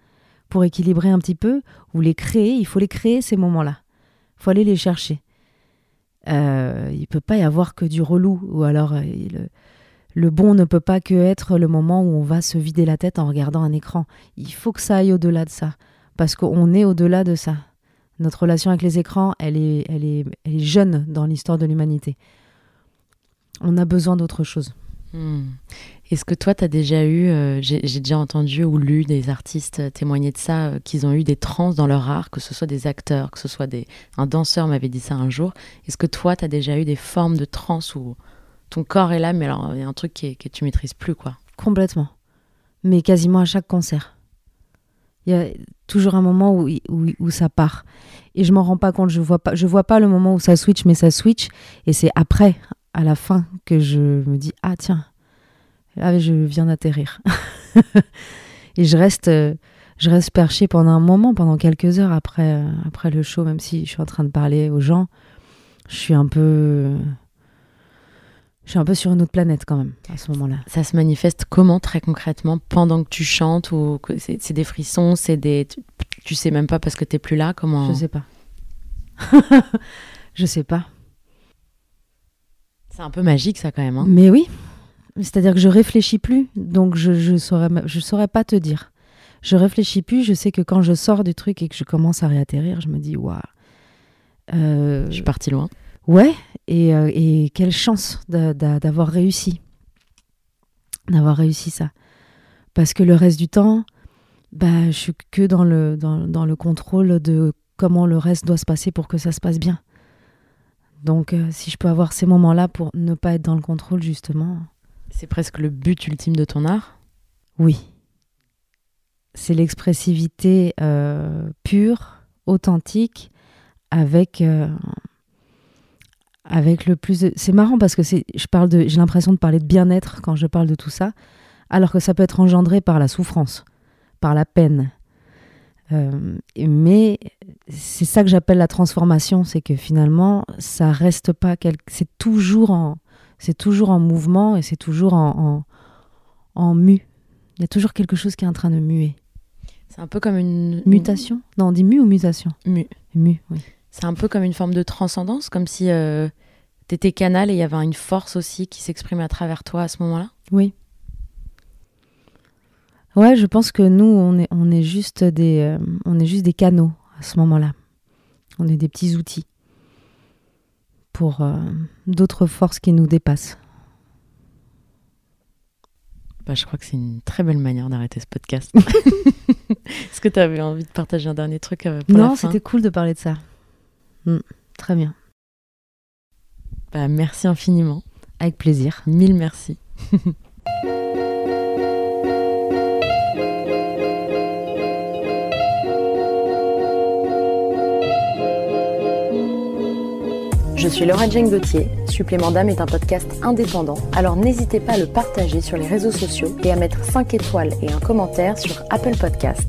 S9: pour équilibrer un petit peu ou les créer, il faut les créer ces moments-là. faut aller les chercher. Euh, il peut pas y avoir que du relou, ou alors euh, le, bon ne peut pas que être le moment où on va se vider la tête en regardant un écran. Il faut que ça aille au-delà de ça, parce qu'on est au-delà de ça. Notre relation avec les écrans, elle est, elle est jeune dans l'histoire de l'humanité. On a besoin d'autre chose.
S10: Hmm. Est-ce que toi, tu as déjà eu, euh, j'ai déjà entendu ou lu des artistes témoigner de ça, euh, qu'ils ont eu des trans dans leur art, que ce soit des acteurs, que ce soit des... Un danseur m'avait dit ça un jour. Est-ce que toi, tu as déjà eu des formes de trans où ton corps est là, mais alors il y a un truc qui est- que tu maîtrises plus, quoi?
S9: Complètement. Mais quasiment à chaque concert. Il y a toujours un moment où, où, où ça part. Et je m'en rends pas compte. Je vois pas, je vois pas le moment où ça switch, mais ça switch. Et c'est après, à la fin, que je me dis Ah, tiens, là, je viens d'atterrir. et je reste, euh, je reste perché pendant un moment, pendant quelques heures après, euh, après le show, même si je suis en train de parler aux gens. Je suis un peu. Je suis un peu sur une autre planète quand même, à ce moment-là.
S10: Ça se manifeste comment très concrètement pendant que tu chantes ou c'est des frissons, c'est des tu, tu sais même pas parce que t'es plus là comment
S9: Je sais pas. je sais pas.
S10: C'est un peu magique ça quand même. Hein
S9: Mais oui. C'est-à-dire que je réfléchis plus, donc je je saurais ma- je saurais pas te dire. Je réfléchis plus, je sais que quand je sors du truc et que je commence à réatterrir, je me dis waouh. Euh,
S10: Je suis partie loin.
S9: Ouais, et, euh, et quelle chance d'a- d'a- d'avoir réussi. D'avoir réussi ça. Parce que le reste du temps, bah, je suis que dans le, dans, dans le contrôle de comment le reste doit se passer pour que ça se passe bien. Donc, euh, si je peux avoir ces moments-là pour ne pas être dans le contrôle, justement,
S10: C'est presque le but ultime de ton art?
S9: oui. C'est l'expressivité euh, pure, authentique, avec, euh, avec le plus de... C'est marrant parce que c'est, je parle de, j'ai l'impression de parler de bien-être quand je parle de tout ça, alors que ça peut être engendré par la souffrance, par la peine. Euh, mais c'est ça que j'appelle la transformation, c'est que finalement, ça reste pas... quel- C'est toujours en, c'est toujours en mouvement et c'est toujours en, en, en mu. Il y a toujours quelque chose qui est en train de muer.
S10: C'est un peu comme une
S9: Mutation? Non, on dit mu ou mutation?
S10: Mu.
S9: Mu, oui.
S10: C'est un peu comme une forme de transcendance, comme si euh, t'étais canal et il y avait une force aussi qui s'exprimait à travers toi à ce moment-là?
S9: Oui. Ouais, je pense que nous, on est, on est, juste, des, euh, on est juste des canaux à ce moment-là. On est des petits outils pour euh, d'autres forces qui nous dépassent.
S10: Bah, je crois que c'est une très belle manière d'arrêter ce podcast. Est-ce que tu avais envie de partager un dernier truc euh, pour
S9: non, c'était cool de parler de ça. Mm, très bien.
S10: Bah, Merci infiniment.
S9: Avec plaisir.
S10: Mille merci.
S11: Je suis Laura Jane Gauthier. Supplément d'âme est un podcast indépendant, alors n'hésitez pas à le partager sur les réseaux sociaux et à mettre 5 étoiles et un commentaire sur Apple Podcast.